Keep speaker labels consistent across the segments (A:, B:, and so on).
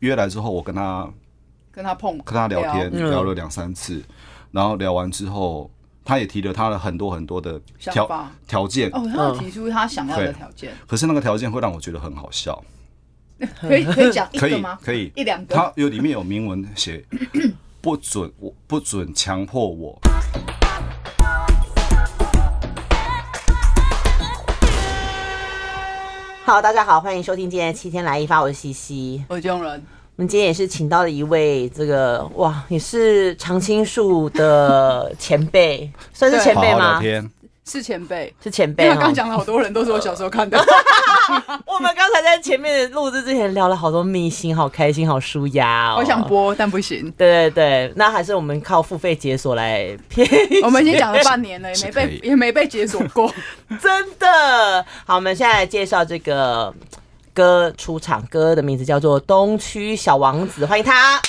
A: 约来之后，我跟他
B: 跟他碰，
A: 跟他聊天，
B: 聊
A: 聊了两三次，然后聊完之后，他也提了他的很多很多的条条件。
B: 哦，他有提出他想要的条件，
A: 可是那个条件会让我觉得很好笑。
B: 可以可以讲一个吗？
A: 可以，可以
B: 一两个。
A: 他有里面有明文写，不准我不准强迫我。
C: 好，大家好，欢迎收听今天的七天来一发，我是西西，
B: 我是。
C: 我们今天也是请到了一位这个哇，也是常青树的前辈，算是前辈吗？
B: 是前辈，
C: 是前辈。
B: 刚刚讲了好多人都是我小时候看的。
C: 我们刚才在前面录制之前聊了好多明星，好开心，好舒压哦。
B: 我想播，但不行。
C: 对对对，那还是我们靠付费解锁来骗。
B: 我们已经讲了半年了，也没被也没被解锁过，
C: 真的。好，我们现在来介绍这个歌出场，歌的名字叫做《东区小王子》，欢迎他。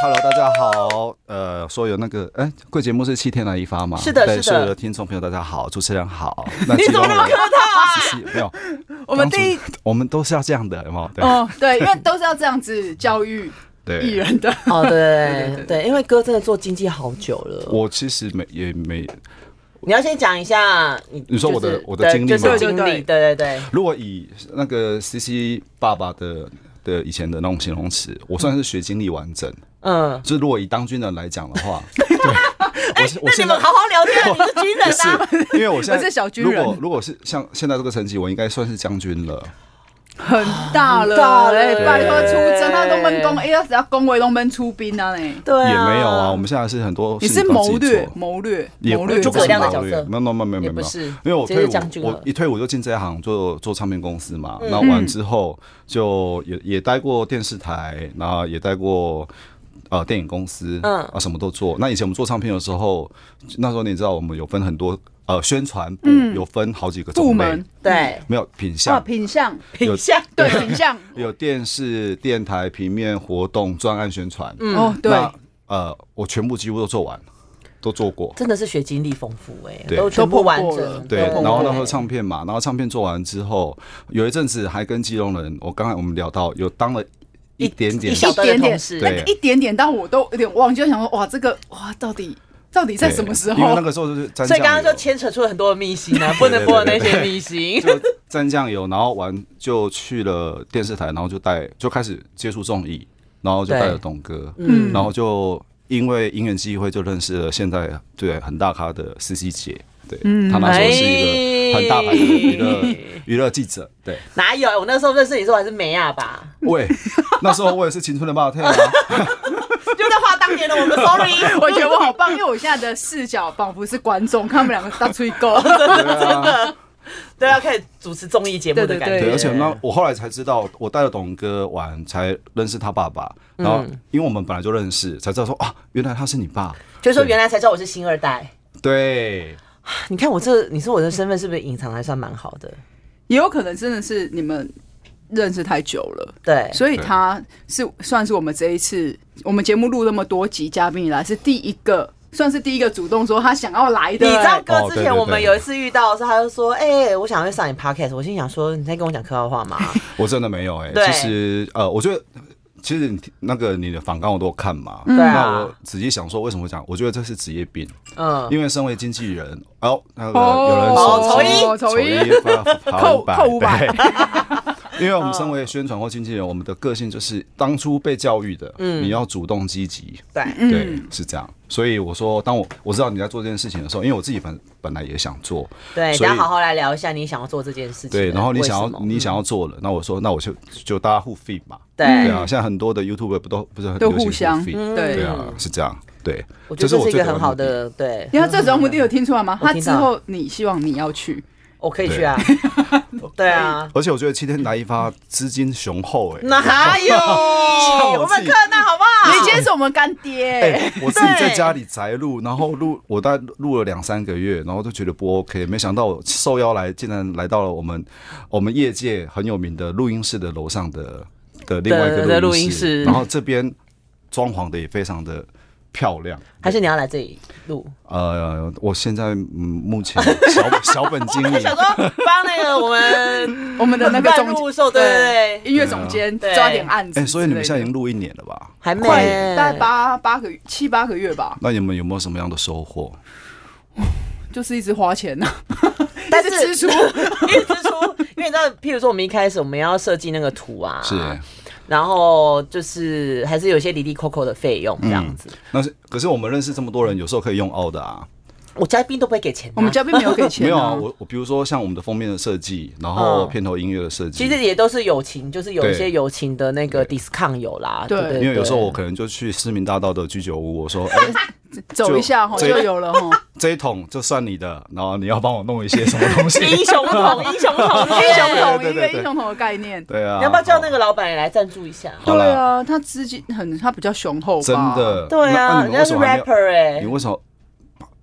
A: Hello，大家好。呃，所有那个，哎，贵节目是七天来一发嘛？
C: 是的，是的。
A: 所有的听众朋友，大家好，主持人好。
C: 你怎么那么客套啊？
A: 没有，
B: 我们第一，
A: 我们都是要这样的，有没有？对
B: 哦，对，因为都是要这样子教育艺人的。
C: 哦，对对 对，因为哥真的做经纪好久了。
A: 我其实没也没，
C: 你要先讲一下，你
A: 你说我的我的经历吗？
C: 就是经历，对对对。
A: 如果以那个 CC 爸爸的。的以前的那种形容词，我算是学经历完整。嗯，就是如果以当军人来讲的话，对，
C: 我是我你们好好聊天，你是军人啊？
A: 因为我现在
B: 是小军人。
A: 如果如果是像现在这个成绩，我应该算是将军了，
B: 很大了，哎，拜托出征，他都闷攻，哎，要只要攻围都门出兵啊，呢？
C: 对，
A: 也没有啊，我们现在是很多，
B: 你是谋略，谋略，
A: 谋略，
C: 诸葛亮的角色，
A: 没有没有没有没有没有，因为我退伍，我一退伍就进这一行做做唱片公司嘛，然后完之后就也也待过电视台，然后也待过。呃，电影公司，嗯。啊，什么都做。那以前我们做唱片的时候，那时候你知道，我们有分很多呃宣传部，有分好几个部门，
C: 对，
A: 没有品相，
B: 品相，
C: 品相，
B: 对，品相，
A: 有电视、电台、平面活动、专案宣传，
B: 嗯，对，
A: 呃，我全部几乎都做完，都做过，
C: 真的是学经历丰富哎，都全部完整，
A: 对。然后那时候唱片嘛，然后唱片做完之后，有一阵子还跟基隆人，我刚才我们聊到有当了。一点点，
B: 一点点，对，一点点，但我都有点忘记，就想说，哇，这个，哇，到底到底在什么时候？
A: 因为那个时候就是，
C: 所以刚刚就牵扯出了很多的秘辛啊，不能播的那些秘辛。
A: 就沾酱油，然后完就去了电视台，然后就带就开始接触综艺，然后就带了董哥，嗯，然后就因为因缘机会就认识了现在对很大咖的 CC 姐。对，他那时候是一个很大牌的娱乐娱乐记者。对，
C: 哪有？我那时候认识你时候还是梅亚吧？
A: 喂，那时候我也是青春的霸天啊！
C: 当年的我们，sorry，
B: 我觉得我好棒，因为我现在的视角仿佛是观众，看他们两个大吹狗，
C: 真的，对啊，可以主持综艺节目的感觉。
A: 对，而且那我后来才知道，我带了董哥玩，才认识他爸爸。然后，因为我们本来就认识，才知道说啊，原来他是你爸。
C: 就是说，原来才知道我是星二代。
A: 对。
C: 你看我这，你说我的身份是不是隐藏还算蛮好的？
B: 也有可能真的是你们认识太久了，
C: 对，
B: 所以他是算是我们这一次我们节目录那么多集嘉宾以来是第一个，算是第一个主动说他想要来的。
C: 你知道哥之前我们有一次遇到的时候，他就说：“哎、欸，我想要上你 podcast。”我心想说：“你在跟我讲客套话吗？”
A: 我真的没有哎、欸，
C: 对
A: 其实呃，我觉得。其实你那个你的访纲我都看嘛，
C: 嗯、
A: 那我仔细想说，为什么讲？我觉得这是职业病。嗯，因为身为经纪人，哦，那个有人说
C: 丑一
B: 丑一
A: 扣扣五百。因为我们身为宣传或经纪人，我们的个性就是当初被教育的，嗯，你要主动积极，
C: 对。
A: 对，是这样。所以我说，当我我知道你在做这件事情的时候，因为我自己本本来也想做，
C: 对，大家好好来聊一下你想要做这件事情。
A: 对，然后你想要你想要做了，那我说那我就就大家互 feed 嘛，
C: 对。
A: 对啊，现在很多的 YouTube 不都不是很
B: 都互相
A: feed，对。啊，是这样，对，
C: 我觉得这是一个很好的，对。
B: 你看这种目的有听出来吗？他之后你希望你要去。
C: 我可以去啊，对。啊，
A: 而且我觉得七天来一发资金雄厚哎，
C: 哪有？我们看那好不好？
B: 你今天是我们干爹，
A: 我自己在家里宅录，然后录我大概录了两三个月，然后就觉得不 OK，没想到我受邀来，竟然来到了我们我们业界很有名的录音室的楼上的的另外一个录音室，然后这边装潢的也非常的漂亮，
C: 还是你要来这里录？
A: 呃，我现在嗯，目前小 小本经理，
C: 想说帮那个我们
B: 我们的那个总
C: 录售，对对
B: 对，音乐总监抓点案子。
A: 哎，所以你们现在已经录一年了吧？
C: 还没，
B: 大概八八个月，七八个月吧。
A: 那你们有没有什么样的收获？
B: 就是一直花钱呐，
C: 但是支出，一直支出，因为你知道，譬如说我们一开始我们要设计那个图啊，
A: 是。
C: 然后就是还是有些滴滴扣扣的费用这样子。
A: 嗯、那是可是我们认识这么多人，有时候可以用澳的啊。
C: 我嘉宾都不会给钱，
B: 我们嘉宾没有给钱。
A: 没有啊，我我比如说像我们的封面的设计，然后片头音乐的设计，
C: 其实也都是友情，就是有一些友情的那个 discount 有啦。对，
A: 因为有时候我可能就去市民大道的居酒屋，我说 哎，
B: 走一下哈就有了 哈，
A: 这一桶就算你的，然后你要帮我弄一些什么东西？
C: 英雄桶，英雄桶，
B: 英雄桶，一个英雄桶的概念。
A: 对啊，
C: 你要不要叫那个老板也来赞助一下？
B: 对啊，他资金很，他比较雄厚。
A: 真的。
C: 对啊，人家是 rapper 哎，
A: 你为什么？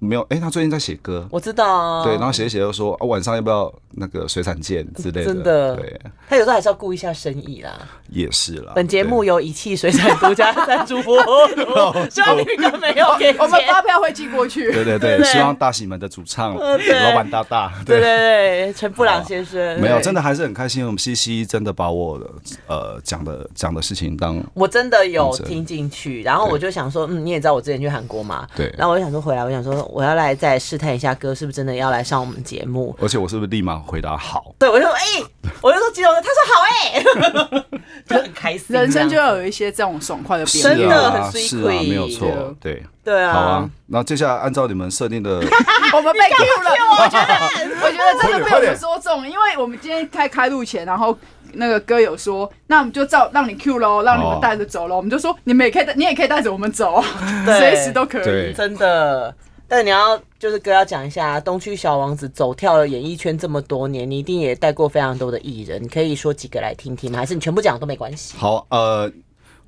A: 没有，哎，他最近在写歌，
C: 我知道啊。
A: 对，然后写一写又说啊，晚上要不要那个水产见之类的？
C: 真的，
A: 对，
C: 他有时候还是要顾一下生意啦。
A: 也是啦。
C: 本节目由一汽水产独家赞助播出，希望宇哥没有给钱，
B: 我们发票会寄过去。
A: 对对对，希望大喜门的主唱老板大大，
C: 对对对，陈布朗先生，
A: 没有，真的还是很开心。我们西西真的把我的呃讲的讲的事情当，
C: 我真的有听进去，然后我就想说，嗯，你也知道我之前去韩国嘛，
A: 对，
C: 然后我就想说回来，我想说。我要来再试探一下哥是不是真的要来上我们节目，
A: 而且我是不是立马回答好？
C: 对，我就说哎、欸，我就说基隆哥，他说好哎、欸，就很开心。
B: 人生就要有一些这种爽快的变化，
C: 真的很 sweet，
A: 是啊，没有错，对
C: 对啊。
A: 好啊，那接下来按照你们设定的，
B: 我们被 Q 了，我觉得我觉得真的被我们说中，因为我们今天开开录前，然后。那个哥有说，那我们就照让你 Q 喽，让你们带着走喽。我们就说，你们也可以带，你也可以带着我们走，随时都可以，
C: 真的。但你要就是哥要讲一下，东区小王子走跳了演艺圈这么多年，你一定也带过非常多的艺人，你可以说几个来听听吗？还是你全部讲都没关系？
A: 好，呃，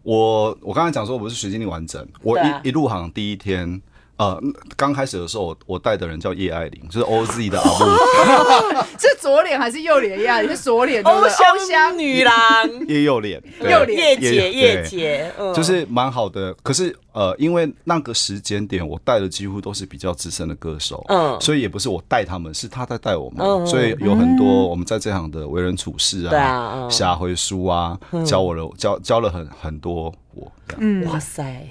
A: 我我刚才讲说我不是学经历完整，我一一入行第一天。呃，刚开始的时候，我我带的人叫叶爱玲，就是 OZ 的阿木。
B: 是左脸还是右脸呀？你是左脸，
C: 欧香女郎，
A: 叶右脸，
B: 右脸，
C: 叶姐，叶姐，
A: 就是蛮好的。可是呃，因为那个时间点，我带的几乎都是比较资深的歌手，嗯，所以也不是我带他们，是他在带我们，所以有很多我们在这行的为人处事啊，下回书啊，教我了，教教了很很多我。
C: 嗯，哇塞。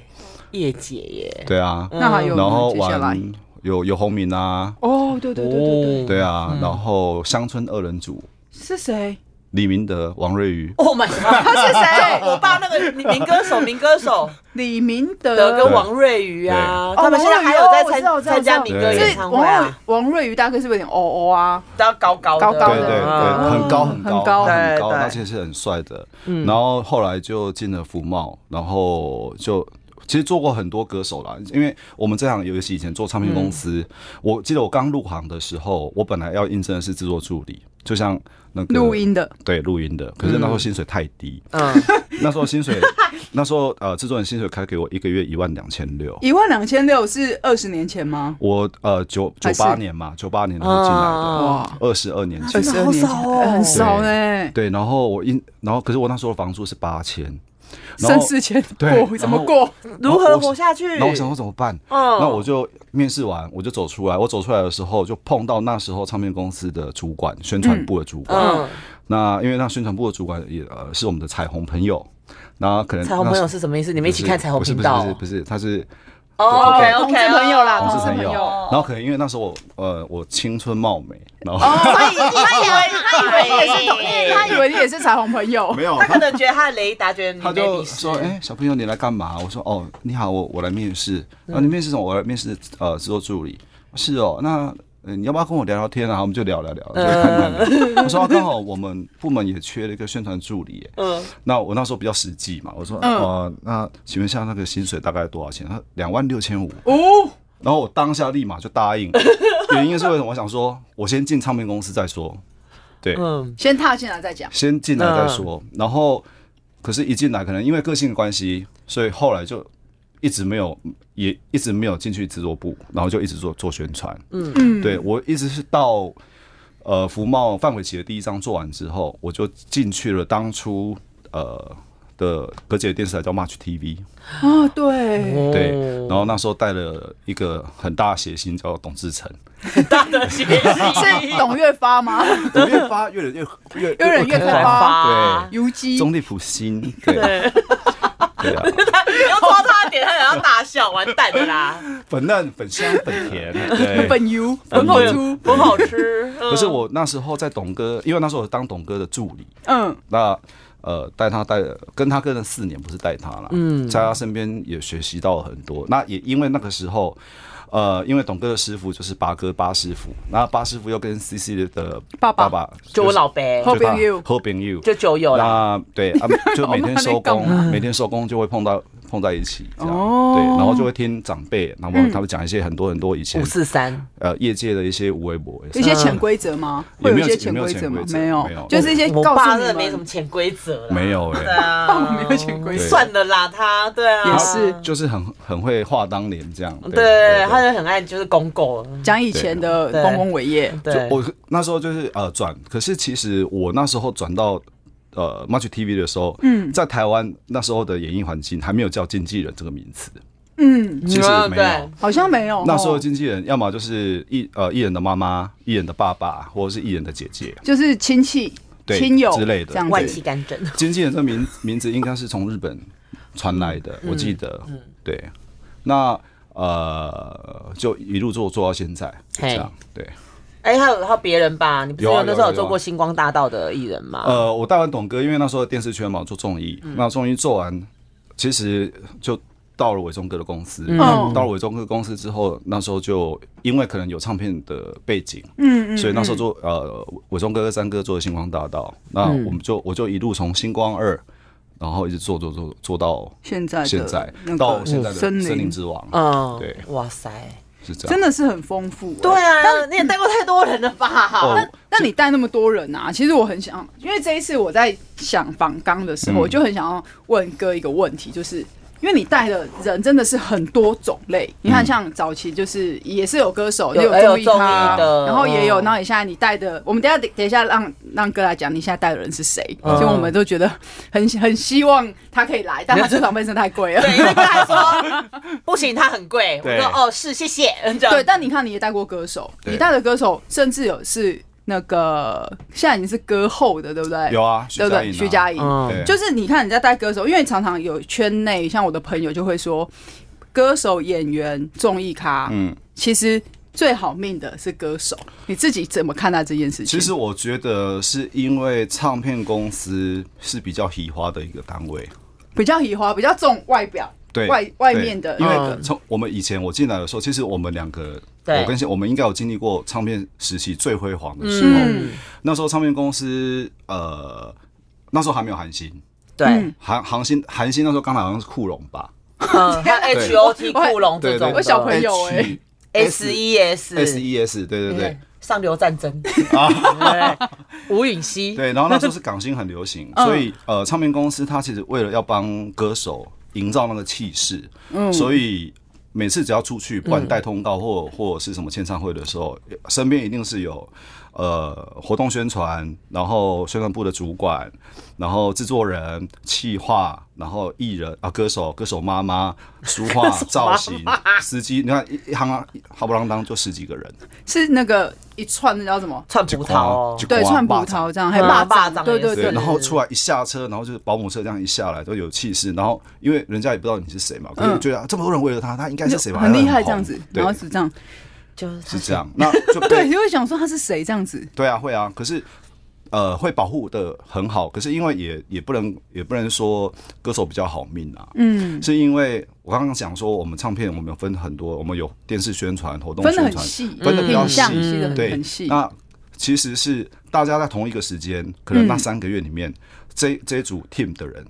C: 叶姐耶，
A: 对啊，
B: 那还有，
A: 然后玩有有洪明啊，
B: 哦，对对对对对，
A: 对啊，然后乡村二人组。
B: 是谁？
A: 李明德、王瑞瑜。
C: Oh my god，他是谁？我爸那个民歌手，民歌手。
B: 李明德。
C: 跟王瑞瑜啊，他们现在还有在参参加民歌演唱会啊。
B: 王瑞瑜大哥是不是有点哦哦啊？
C: 比较高高
B: 高高的，
A: 对对对，很高很高很高，而且是很帅的。然后后来就进了福茂，然后就。其实做过很多歌手啦，因为我们这样，尤其以前做唱片公司，嗯、我记得我刚入行的时候，我本来要应征的是制作助理，就像那个
B: 录音的，
A: 对，录音的。可是那时候薪水太低，嗯，那时候薪水，那时候呃，制作人薪水开给我一个月一万两千六，
B: 一万两千六是二十年前吗？
A: 我呃九九八年嘛，九八年的时候进来的，哇，二十二年前，
B: 二十二年前很少呢。
A: 对，然后我应，然后可是我那时候房租是八千。
B: 生死前过怎么过？
C: 如何活下去？
A: 那我想说怎么办？嗯那我就面试完，我就走出来。我走出来的时候，就碰到那时候唱片公司的主管，宣传部的主管。嗯那因为那宣传部的主管也呃是我们的彩虹朋友。那可能
C: 彩虹朋友是什么意思？你们一起看彩虹频道？
A: 不是不是，他是。
C: 哦，OK OK，
B: 朋友啦，
A: 同事朋友。然后可能因为那时候我呃我青春貌美，然后
B: 他以为他以为也是他以为你也是彩虹朋友，
A: 没有，
C: 他可能觉得他的雷达觉得
A: 他就说哎小朋友你来干嘛？我说哦你好我我来面试，然后你面试什么？我来面试呃制作助理。是哦那。嗯，你要不要跟我聊聊天啊？然后我们就聊聊聊，就看看。我说刚好我们部门也缺了一个宣传助理。嗯，那我那时候比较实际嘛，我说呃，那请问一下那个薪水大概多少钱？他两万六千五。哦。然后我当下立马就答应，原因是为什么？我想说，我先进唱片公司再说。对，
B: 嗯，先踏进来再讲。
A: 先进来再说。然后，可是一进来，可能因为个性的关系，所以后来就。一直没有，也一直没有进去制作部，然后就一直做做宣传。嗯嗯，对我一直是到呃福茂范玮琪的第一张做完之后，我就进去了当初呃的隔姐的电视台叫 Much TV。
B: 哦，对
A: 对，然后那时候带了一个很大的谐星叫董志成。
C: 很大的谐星
B: 是董月发吗？
A: 董月发越来越越
B: 越来越开发，
A: 对，
B: 游击
A: 中立普星，对。对啊，
C: 你要抓他点，他想要大笑，完蛋的啦！
A: 粉嫩、粉香、粉甜，对，
B: 粉油、粉好粗，
C: 粉好吃。
A: 可是我那时候在董哥，因为那时候我当董哥的助理，嗯，那呃带他带跟他跟了四年，不是带他了，嗯，在他身边也学习到了很多。那也因为那个时候。呃，因为董哥的师傅就是八哥八师傅，然后八师傅又跟 CC 的爸爸，
C: 就我老伯，
B: 好朋友，
A: 好朋友，
C: 就酒友
A: 啦。对啊，就每天收工，每天收工就会碰到。碰在一起，这样。对，然后就会听长辈，然后他们讲一些很多很多以前
C: 五四三。
A: 呃业界的一些无微博，
B: 一些潜规则吗？会有一些潜规则吗？没有，没有，就是一些告诉你们。
C: 没什么潜规则，
A: 没有哎，
C: 对啊，
B: 没有潜规则，
C: 算了啦，他对啊，
B: 也是，
A: 就是很很会话当年这样，
C: 对，他就很爱就是公狗
B: 讲以前的丰功伟业，
A: 对，我那时候就是呃转，可是其实我那时候转到。呃，Much TV 的时候，嗯，在台湾那时候的演艺环境还没有叫经纪人这个名词，
B: 嗯，
A: 其实没有，
B: 好像没有。
A: 那时候经纪人要么就是艺呃艺人的妈妈、艺人的爸爸，或者是艺人的姐姐，
B: 就是亲戚、亲友
A: 之类的，
B: 这样
C: 外戚干政。
A: 经纪人这个名名字应该是从日本传来的，我记得，对。那呃，就一路做做到现在，这样，对。
C: 哎，还有还有别人吧？你不是有那时候有做过星光大道的艺人吗？
A: 呃，我带完董哥，因为那时候电视圈嘛，做综艺，那综艺做完，其实就到了伟忠哥的公司。嗯到了伟忠哥公司之后，那时候就因为可能有唱片的背景，嗯，所以那时候做呃伟忠哥跟三哥做的星光大道，那我们就我就一路从星光二，然后一直做做做做到现在现在到现在的森林之王。嗯，对，
C: 哇塞。
B: 真的是很丰富，
C: 对啊，但你也带过太多人了吧？
B: 那那你带那么多人啊？其实我很想，因为这一次我在想访纲的时候，我就很想要问哥一个问题，就是。因为你带的人真的是很多种类，你看像早期就是也是有歌手，也有综艺咖，然后也有，然后你现在你带的，我们等下等一下让让哥来讲，你现在带的人是谁？所以我们都觉得很很希望他可以来，但他这场本身太贵了。
C: 对，因为他说不行，他很贵。我说哦，是谢谢。
B: 对，但你看你也带过歌手，你带的歌手甚至有是。那个现在已经是歌后的，对不对？
A: 有啊，
B: 对不对？徐佳莹，
A: 嗯，
B: 就是你看你在带歌手，因为常常有圈内像我的朋友就会说，歌手、演员、综艺咖，嗯，其实最好命的是歌手。你自己怎么看待这件事情？
A: 其实我觉得是因为唱片公司是比较喜花的一个单位，
B: 比较喜花，比较重外表。
A: 对
B: 外外面的，
A: 因为从我们以前我进来的时候，其实我们两个，我跟我们应该有经历过唱片时期最辉煌的时候。那时候唱片公司，呃，那时候还没有韩星，
C: 对，
A: 韩韩星韩星那时候刚好好像是库龙吧，
C: 嗯，H O T 库龙这种，
B: 我小朋友哎
C: ，S E S
A: S E S，对对对，
C: 上流战争。啊，吴允熙，
A: 对，然后那时候是港星很流行，所以呃，唱片公司它其实为了要帮歌手。营造那个气势，嗯，所以每次只要出去，不管带通告或或者是什么签唱会的时候，身边一定是有呃活动宣传，然后宣传部的主管，然后制作人、企划，然后艺人啊，歌手、歌手妈妈、书画、造型、司机，你看一行啊，浩不浪当就十几个人，
B: 是那个。一串那叫什么？
C: 串葡萄，
B: 对，串葡萄这样，还有霸霸
C: 掌，
B: 对对对。
A: 然后出来一下车，然后就是保姆车这样一下来都有气势。然后因为人家也不知道你是谁嘛，可是觉得这么多人为了他，他应该是谁吧？
B: 很厉害这样子，然后是这样，
A: 就是这样。那就
B: 对，就会想说他是谁这样子。
A: 对啊，会啊。可是。呃，会保护的很好，可是因为也也不能也不能说歌手比较好命啊，嗯，是因为我刚刚讲说我们唱片我们有分很多，我们有电视宣传、活动宣传，分的很细，分的比较细，对，很细。那其实是大家在同一个时间，可能那三个月里面，这这一组 team 的人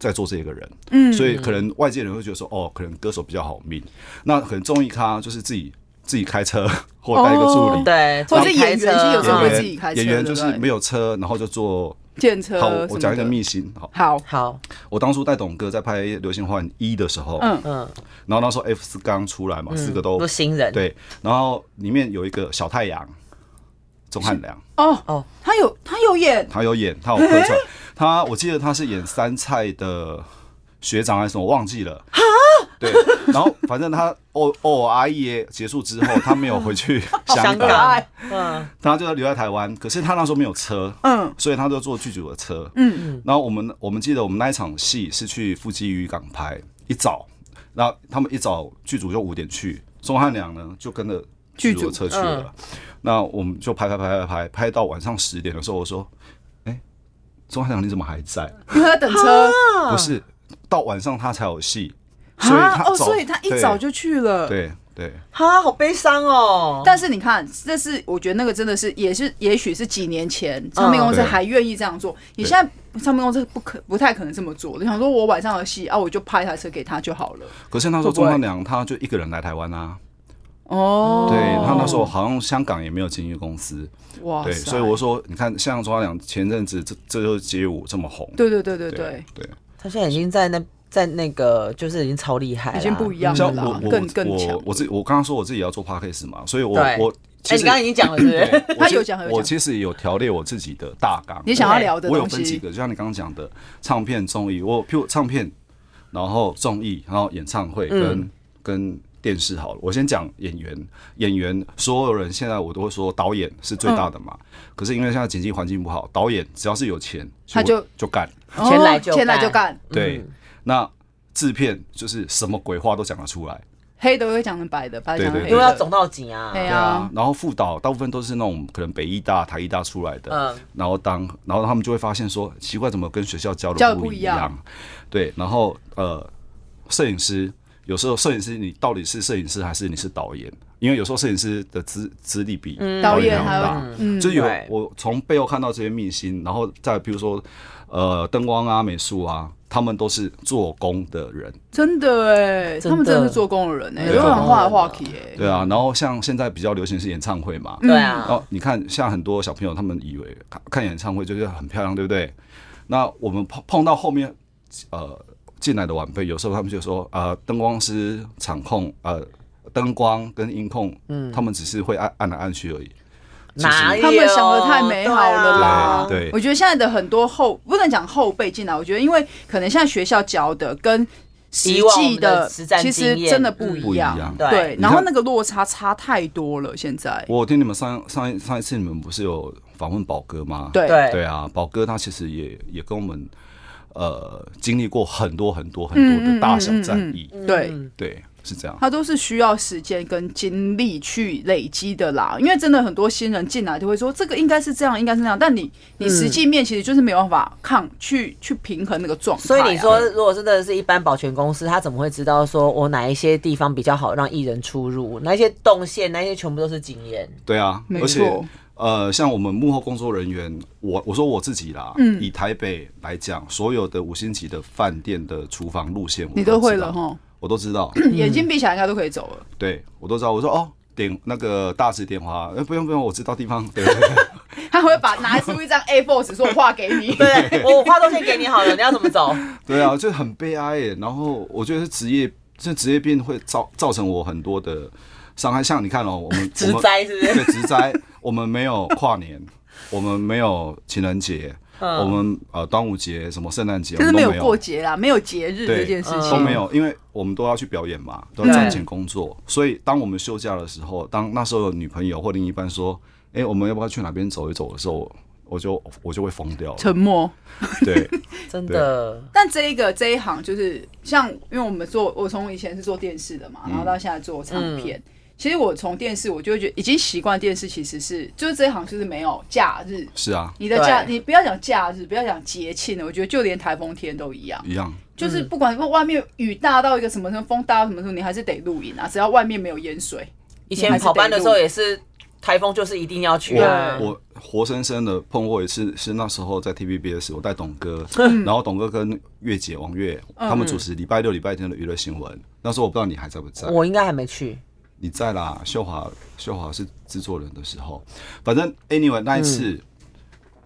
A: 在做这个人，嗯，所以可能外界人会觉得说，哦，可能歌手比较好命，那可能综艺咖就是自己。自己开车 或带一个助理，
C: 对，
B: 或者演员有时候会自己开车。
A: 演员就是没有车，然后就坐
B: 电车。
A: 好，我讲一个秘辛。好，
B: 好，
C: 好。
A: 我当初带董哥在拍《流星花园一》的时候，嗯嗯，然后那时候 F 四刚出来嘛，四个都
C: 新人，
A: 对。然后里面有一个小太阳，钟汉良。
B: 哦哦，他有他有演，
A: 他有演，他有客串。他我记得他是演三菜的学长还是什么，我忘记了。对，然后反正他 O O R E 结束之后，他没有回去 香港，嗯，他就留在台湾。可是他那时候没有车，嗯，所以他就坐剧组的车，嗯嗯。然后我们我们记得我们那一场戏是去富基渔港拍，一早，然后他们一早剧组就五点去，钟汉良呢就跟着剧组的车去了。那我们就拍拍拍拍拍拍到晚上十点的时候，我说：“哎，钟汉良你怎么还在？
B: 因为他等车，
A: 不是到晚上他才有戏。”
B: 所以他哦，所以他一早就去了。
A: 对对，
C: 哈，好悲伤哦。
B: 但是你看，这是我觉得那个真的是，也是，也许是几年前唱片公司还愿意这样做。你现在唱片公司不可不太可能这么做。你想说，我晚上的戏啊，我就派台车给他就好了。
A: 可是那时候钟汉良他就一个人来台湾啊。哦。对，他那时候好像香港也没有经纪公司。哇。对，所以我说，你看，像钟汉良前阵子这这就是街舞这么红。
B: 对对对对对
A: 对。
C: 他现在已经在那。在那个就是已经超厉害，
B: 已经不一样了，我我更更强。
A: 我自我刚刚说我自己要做 podcast 嘛，所以我我
C: 哎，你刚刚已经讲了，是不是？
B: 他有讲，
A: 我其实有条列我自己的大纲。
B: 你想要聊的，
A: 我有分几个，就像你刚刚讲的唱片综艺，我譬如唱片，然后综艺，然后演唱会跟跟电视好了。我先讲演员，演员所有人现在我都会说导演是最大的嘛。可是因为现在经济环境不好，导演只要是有钱，
B: 他就
A: 就干，
C: 钱来就
B: 钱来就干，
A: 对。那制片就是什么鬼话都讲得出来，
B: 黑的会讲成白的，白讲黑，
C: 因为要总到景啊。
B: 对啊，
A: 然后副导大部分都是那种可能北艺大、台艺大出来的，嗯，然后当然后他们就会发现说奇怪，怎么跟学校教的不一样？对，然后呃，摄影师有时候摄影师你到底是摄影师还是你是导演？因为有时候摄影师的资资历比导演还要大，嗯，就有我从背后看到这些秘辛，然后再比如说呃灯光啊、美术啊。他们都是做工的人，
B: 真的哎，他们真的是做工的人哎，有很画的话题哎。
A: 对啊，然后像现在比较流行是演唱会嘛，
C: 对啊。
A: 然后你看，像很多小朋友，他们以为看演唱会就是很漂亮，对不对？那我们碰碰到后面呃进来的晚辈，有时候他们就说呃灯光师、场控呃灯光跟音控，嗯，他们只是会按按来按去而已。
C: 哪有
B: 他们想的太美好了啦！
A: 对，
B: 我觉得现在的很多后不能讲后辈进来，我觉得因为可能现在学校教的跟实际的其实真的不一样，对，然后那个落差差太多了。现在。
A: 我听你们上上一上一次你们不是有访问宝哥吗？
B: 对。
A: 对。啊，宝哥他其实也也跟我们呃经历过很多很多很多的大小战役，
B: 对。
A: 对。是这样，
B: 它都是需要时间跟精力去累积的啦。因为真的很多新人进来就会说，这个应该是这样，应该是那样。但你你实际面其实就是没有办法抗去去平衡那个状态。
C: 所以你说，如果真的是一般保全公司，他怎么会知道说我哪一些地方比较好让艺人出入？哪一些动线，那些全部都是经验。
A: 对啊，而且呃，像我们幕后工作人员，我我说我自己啦，嗯，以台北来讲，所有的五星级的饭店的厨房路线，
B: 你都会了哈。
A: 我都知道，
B: 眼睛闭起来应该都可以走了。
A: 对，我都知道。我说哦，点那个大致电话，哎，不用不用，我知道地方。对对对，
B: 他会把拿出一张 A4 纸，说我画给你。
C: 对，我画都先给你好了，你要怎么走？
A: 对啊，就很悲哀耶。然后我觉得是职业，这职业病会造造成我很多的伤害。像你看哦，我们
C: 职灾是不是？
A: 对，职灾，我们没有跨年，我们没有情人节。我们呃端午节什么圣诞节，
B: 就是没有。过节啦，没有节日这件事情。
A: 都没有，因为我们都要去表演嘛，都要赚钱工作，所以当我们休假的时候，当那时候有女朋友或另一半说，哎，我们要不要去哪边走一走？的时候，我就我就会疯掉，
B: 沉默。
A: 对，
C: 真的。
B: 但这一个这一行就是像，因为我们做，我从以前是做电视的嘛，然后到现在做唱片。其实我从电视，我就会觉得已经习惯电视，其实是就是这一行就是没有假日。
A: 是啊，
B: 你的假你不要讲假日，不要讲节庆了，我觉得就连台风天都一样。
A: 一样，
B: 就是不管外面雨大到一个什么什么风大到什么时候，你还是得露营啊。只要外面没有淹水，
C: 以前跑班的时候也是台风，就是一定要去。
A: 我我活生生的碰过一次，是那时候在 TVBS，我带董哥，然后董哥跟月姐王月他们主持礼拜六礼拜天的娱乐新闻。那时候我不知道你还在不在，
C: 我应该还没去。
A: 你在啦，秀华，秀华是制作人的时候，反正 anyway 那一次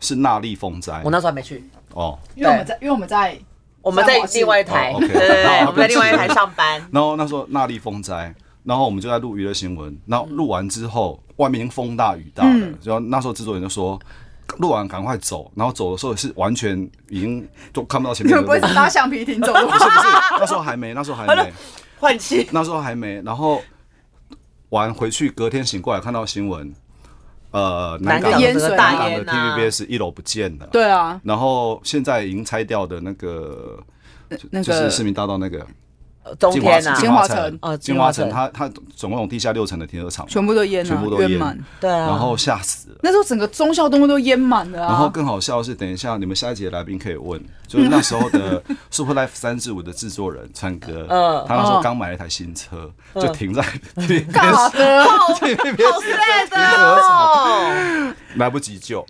A: 是纳莉风灾，
C: 我那时候还没去。
A: 哦，
B: 因为我们在，因为我们在
C: 我们在另外一台，对对对，我们在另外一台上班。
A: 然后那时候纳莉风灾，然后我们就在录娱乐新闻，然后录完之后，外面已经风大雨大了，然后那时候制作人就说。录完赶快走，然后走的时候是完全已经都看不到前面。
B: 你们不会是搭橡皮艇走？
A: 不是不是，那时候还没，那时候还没。
C: 换气，
A: 那时候还没。然后完回去，隔天醒过来看到新闻，呃，南港
B: 淹水，
A: 南港的 TVBS 一楼不见了。
B: 对啊，
A: 然后现在已经拆掉的那个，那个就是市民大道那个。
C: 中天
A: 啊，
B: 金华城，
A: 呃，金华城，它它总共有地下六层的停车场，
B: 全部都淹了，
A: 全部都淹
B: 满，
C: 对啊，
A: 然后吓死了。
B: 那时候整个忠孝东路都淹满了啊。
A: 然后更好笑的是，等一下你们下一节来宾可以问，就是那时候的 Super Life 三至五的制作人川哥，嗯，他那时候刚买了一台新车，就停在那边，
B: 干的，
C: 好 sad 哦，
A: 来不及救。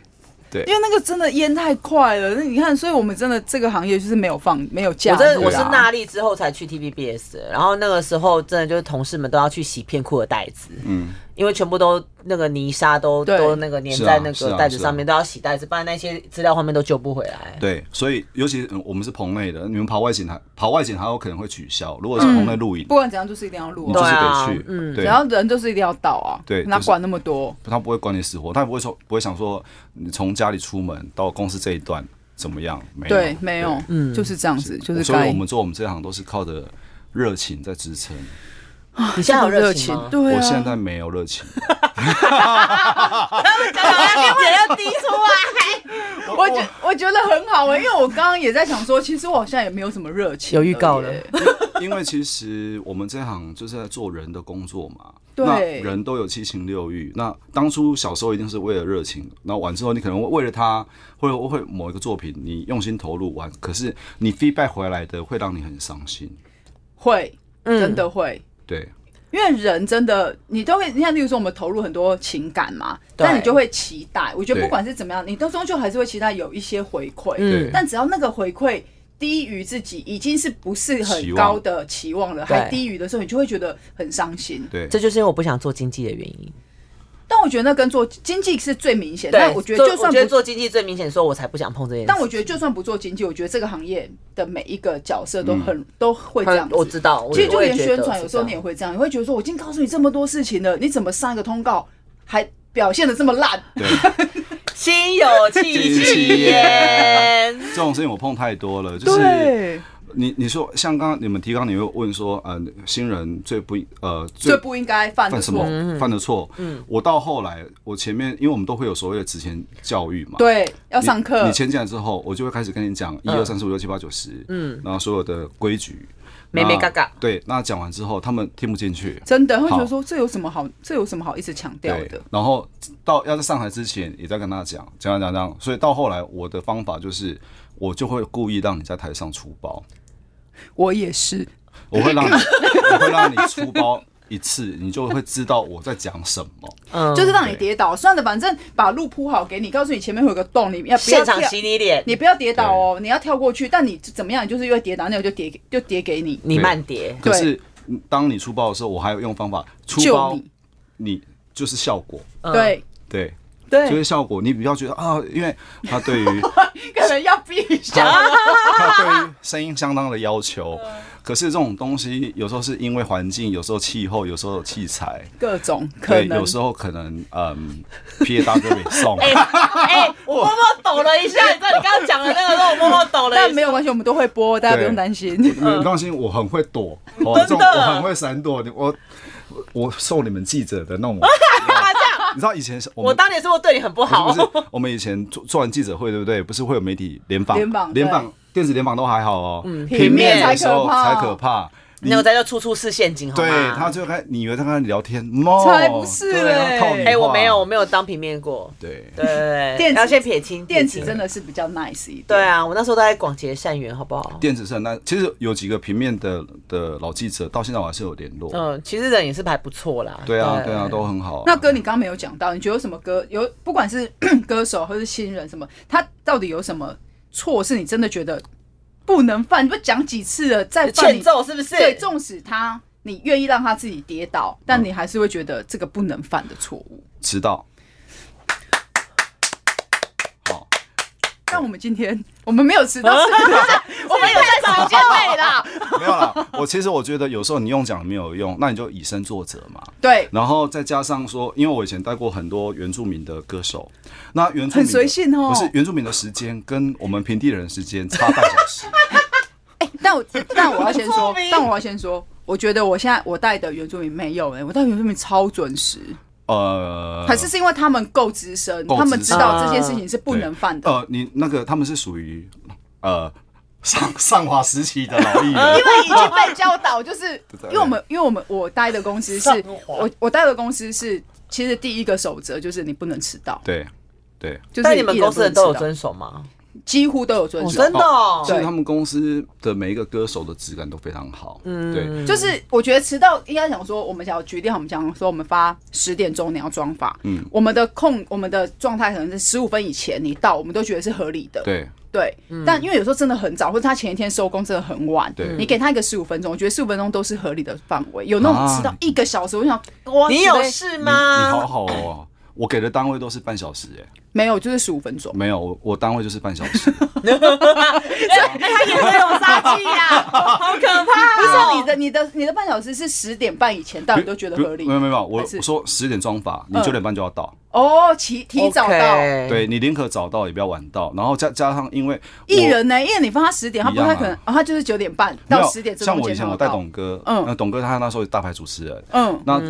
A: 对，
B: 因为那个真的淹太快了，那你看，所以我们真的这个行业就是没有放没有假。
C: 我真的我是纳力之后才去 TVBS，然后那个时候真的就是同事们都要去洗片库的袋子，嗯。因为全部都那个泥沙都都那个粘在那个袋子上面，都要洗袋子，不然那些资料画面都救不回来。
A: 对，所以尤其我们是棚内的，你们跑外景还跑外景还有可能会取消。如果是棚内录影，
B: 不管怎样就是一定要录，
A: 你就是得去，嗯，
B: 然后人就是一定要到啊，
A: 对，
B: 哪管那么多？
A: 他不会管你死活，他也不会说不会想说你从家里出门到公司这一段怎么样？没有，
B: 对，没有，嗯，就是这样子，就是。
A: 所以我们做我们这行都是靠着热情在支撑。
C: 你现在有热情吗？
B: 对，
A: 我现在没有热情。
C: 他们讲讲，脸要滴出来。
B: 我觉我觉得很好哎，因为我刚刚也在想说，其实我好像也没有什么热情。
C: 有预告了，
A: 因为其实我们这行就是在做人的工作嘛。
B: 对，
A: 人都有七情六欲。那当初小时候一定是为了热情，那完之后你可能会为了他，会会某一个作品，你用心投入完，可是你 feedback 回来的会让你很伤心。
B: 会，真的会。
A: 对，
B: 因为人真的，你都会，你看，例如说我们投入很多情感嘛，但你就会期待。我觉得不管是怎么样，你都终究还是会期待有一些回馈。嗯，但只要那个回馈低于自己，已经是不是很高的期望了，还低于的时候，你就会觉得很伤心。
A: 对，
C: 这就是因为我不想做经济的原因。
B: 但我觉得那跟做经济是最明显。但我觉得就算不
C: 做经济最明显，说我才不想碰这件事。
B: 但我觉得就算不做经济，我觉得这个行业的每一个角色都很都会这样。
C: 我知道，
B: 其实就连宣传有时候你也会这样，你会觉得说，我已经告诉你这么多事情了，你怎么上一个通告还表现的这么烂？
C: 心有戚戚焉。
A: 这种事情我碰太多了，就是。你你说像刚刚你们提纲，你会问说，呃，新人最不呃
B: 最不应该犯
A: 犯什么犯的错？嗯，我到后来，我前面因为我们都会有所谓的职前教育嘛，
B: 对，要上课。
A: 你签进来之后，我就会开始跟你讲一二三四五六七八九十，嗯，然后所有的规矩，
C: 没没嘎嘎。
A: 对，那讲完之后，他们听不进去，
B: 真的会觉得说这有什么好，这有什么好一直强调的？
A: 然后到要在上台之前，也在跟他讲讲讲讲讲，所以到后来，我的方法就是，我就会故意让你在台上出包。
B: 我也是，
A: 我会让你，我会让你出包一次，你就会知道我在讲什么。
B: 嗯，就是让你跌倒，算了，反正把路铺好给你，告诉你前面会有个洞，你要不要
C: 现场洗你脸？
B: 你不要跌倒哦，你要跳过去，但你怎么样？你就是因为跌倒，那我就跌，就跌给你，
C: 你慢跌。
A: 可是当你出包的时候，我还有用方法出包，你就是效果。
B: 对
A: 对。
B: 对，
A: 就是效果，你比较觉得啊，因为他对于
B: 可能要闭一下，
A: 他对于声音相当的要求。可是这种东西有时候是因为环境，有时候气候，有时候器材，
B: 各种可能，
A: 有时候可能嗯，P A 大哥没送。
C: 哎哎，我默默抖了一下，你知道你刚刚讲的那个，让我默默抖了。
B: 但没有关系，我们都会播，大家不用担心。
A: 你们放心，我很会躲，真的，我很会闪躲。我我受你们记者的那种。你知道以前是
C: 我当年是不是对你很不好？
A: 不是，我们以前做做完记者会，对不对？不是会有媒体联访，联访，联访，电子联访都还好哦，平面的时候才可怕。
C: 你有在这处处是陷阱，
A: 对，他就开，你以为他跟他聊天，
B: 才不是嘞！
C: 哎，我没有，我没有当平面过。
A: 对
C: 对对，要先撇清，
B: 电子真的是比较 nice 一点。
C: 对啊，我那时候都在广结善缘，好不好？
A: 电子是很 nice，其实有几个平面的的老记者，到现在我还是有联络。
C: 嗯，其实人也是还不错啦。
A: 对啊，对啊，都很好。
B: 那哥你刚刚没有讲到，你觉得有什么歌有，不管是 歌手或是新人什么，他到底有什么错是你真的觉得？不能犯，你不讲几次了？再
C: 欠揍是不是？
B: 对，纵使他，你愿意让他自己跌倒，但你还是会觉得这个不能犯的错误。
A: 迟到。好，
B: 但我们今天我们没有迟到，我们有在时间内啦。
A: 没有啦，我其实我觉得有时候你用讲没有用，那你就以身作则嘛。
B: 对，
A: 然后再加上说，因为我以前带过很多原住民的歌手，那原住民
B: 很随性哦，
A: 不是原住民的时间跟我们平地人时间差半小时。
B: 哎，但我但我要先说，但我要先说，我觉得我现在我带的原住民没有哎，我带原住民超准时。呃，还是是因为他们够资深，他们知道这件事情是不能犯的。
A: 呃，你那个他们是属于呃上上华时期的老艺人，
B: 因为已经被教导，就是因为我们因为我们我待的公司是我我待的公司是，其实第一个守则就是你不能迟到。
A: 对对，
C: 就是你们公司的都有遵守吗？
B: 几乎都有遵守，
C: 真的。
A: 所以他们公司的每一个歌手的质感都非常好。嗯，对，
B: 就是我觉得迟到应该讲说，我们想要决定，我们讲说，我们发十点钟你要妆发，嗯，我们的控，我们的状态可能是十五分以前你到，我们都觉得是合理的。
A: 对。
B: 对，但因为有时候真的很早，或者他前一天收工真的很晚，对，你给他一个十五分钟，我觉得十五分钟都是合理的范围。有那种迟到一个小时，我想，
C: 你有事吗？
A: 你好好哦，我给的单位都是半小时，哎。
B: 没有，就是十五分钟。
A: 没有，我我单位就是半小时。
C: 他也会有杀气呀，好可怕！
B: 不是你的，你的，你的半小时是十点半以前到，你都觉得合理？
A: 没有没有，我我说十点妆发，你九点半就要到。
B: 哦，提提早到，
A: 对，你宁可早到也不要晚到。然后加加上，因为
B: 艺人呢，因为你放他十点，他不太可能，他就是九点半到十点。
A: 像我以前我带董哥，嗯，那董哥他那时候是大牌主持人，嗯，那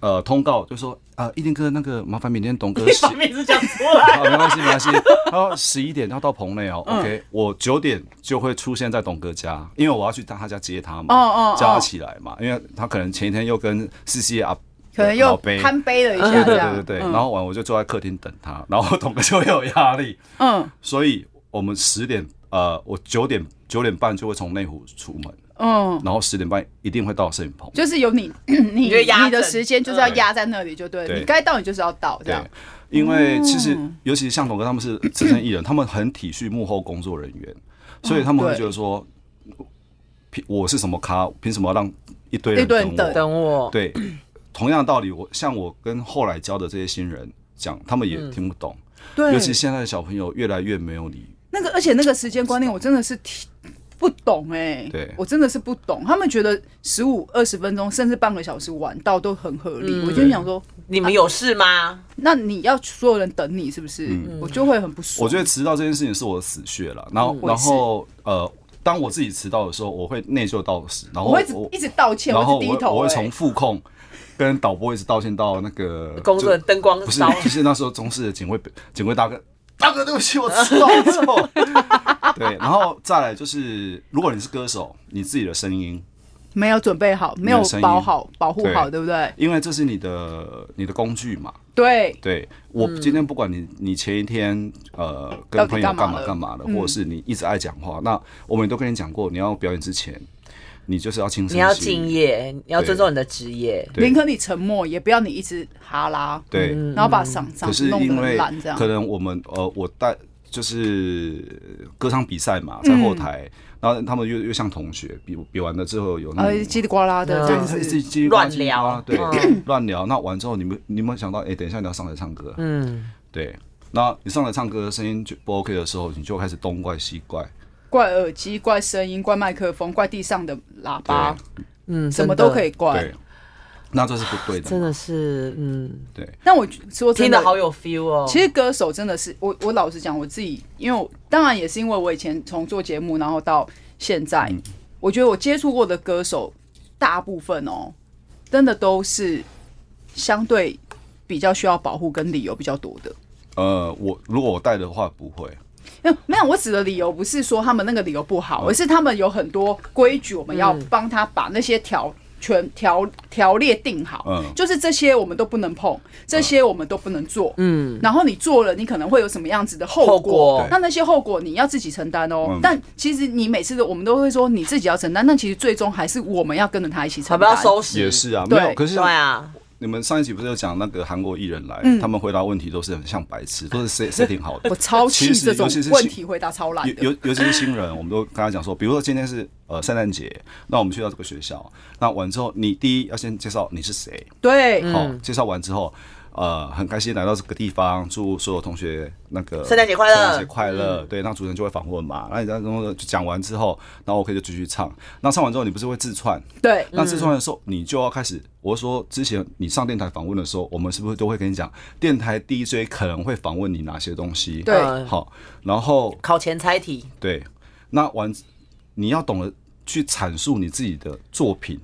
A: 呃通告就说。啊，一定哥，那个麻烦明天董哥，
C: 把名字讲出来。
A: 好，没关系，没关系。他说十一点要到棚内哦，OK，我九点就会出现在董哥家，因为我要去他家接他嘛，哦哦，叫他起来嘛，因为他可能前一天又跟 C C 啊，
B: 可能又贪杯了一下，
A: 对对对对，然后完我就坐在客厅等他，然后董哥就有压力，嗯，所以我们十点，呃，我九点九点半就会从内湖出门。嗯，然后十点半一定会到摄影棚，
B: 就是有你 你你的时间就是要压在那里，就对，你该到你就是要到这样。
A: 因为其实尤其是像董哥他们是资深艺人，他们很体恤幕后工作人员，所以他们会觉得说，凭我是什么咖，凭什么要让一堆人等我？
C: 等我？
A: 对，同样的道理，我像我跟后来教的这些新人讲，他们也听不懂。对，尤其现在的小朋友越来越没有理。
B: 那个，而且那个时间观念，我真的是听。不懂哎、欸，对我真的是不懂。他们觉得十五二十分钟，甚至半个小时晚到都很合理。嗯、我就想说，
C: 你们有事吗、啊？
B: 那你要所有人等你是不是？嗯、我就会很不爽。
A: 我觉得迟到这件事情是我的死穴了。然后，嗯、然后呃，当我自己迟到的时候，我会内疚到死。然后我，
B: 我会一直道歉，然后我会
A: 我会从副控跟导播一直道歉到那个
C: 工作人灯光
A: 不是，其实那时候中式的警卫警卫大哥。大哥，对不起，我迟到了。对，然后再来就是，如果你是歌手，你自己的声音
B: 没有准备好，没有保好、保护好，对不对？
A: 因为这是你的你的工具嘛。
B: 对，
A: 对我今天不管你你前一天呃跟朋友干嘛干嘛的，或者是你一直爱讲话，那我们都跟你讲过，你要表演之前。你就是要清醒，
C: 你要敬业，你要尊重你的职业。
B: 宁可你沉默，也不要你一直哈拉。
A: 对，
B: 然后把嗓嗓弄得烂这样。
A: 可能我们呃，我带就是歌唱比赛嘛，在后台，然后他们又又像同学，比比完了之后有那
B: 叽里呱啦的，
A: 对，乱聊，对，乱聊。那完之后，你们你们想到，哎，等一下你要上来唱歌，嗯，对。那你上来唱歌，声音就不 OK 的时候，你就开始东怪西怪。
B: 怪耳机，怪声音，怪麦克风，怪地上的喇叭，嗯，什么都可以怪。
A: 那这是不对的，
C: 真的是，嗯，
A: 对。
B: 但我说真
C: 的，好有 feel 哦。
B: 其实歌手真的是，我我老实讲，我自己，因为当然也是因为我以前从做节目，然后到现在，嗯、我觉得我接触过的歌手，大部分哦，真的都是相对比较需要保护跟理由比较多的。
A: 呃，我如果我带的话，不会。
B: 没有，我指的理由不是说他们那个理由不好，而是他们有很多规矩，我们要帮他把那些条全条条列定好。嗯，就是这些我们都不能碰，这些我们都不能做。嗯，然后你做了，你可能会有什么样子的后果？那那些后果你要自己承担哦。但其实你每次都我们都会说你自己要承担，但其实最终还是我们要跟着他一起承担。
C: 不要收拾
A: 也是啊，没有，可是对啊。你们上一集不是有讲那个韩国艺人来，他们回答问题都是很像白痴，都是 set setting 好的。
B: 我超气这种问题回答超烂。
A: 尤尤其是新人，我们都跟他讲说，比如说今天是呃圣诞节，那我们去到这个学校，那完之后，你第一要先介绍你是谁，
B: 对，
A: 好，介绍完之后，呃，很开心来到这个地方，祝所有同学那个
C: 圣诞节快乐，
A: 圣诞节快乐。嗯、对，那主持人就会访问嘛，那你然后讲完之后，然后我可以就继续唱。那唱完之后，你不是会自串？
B: 对，
A: 那自串的时候，你就要开始。我说之前你上电台访问的时候，我们是不是都会跟你讲，电台 DJ 可能会访问你哪些东西？
B: 对，
A: 好，然后
C: 考前猜题。
A: 对，那完你要懂得去阐述你自己的作品。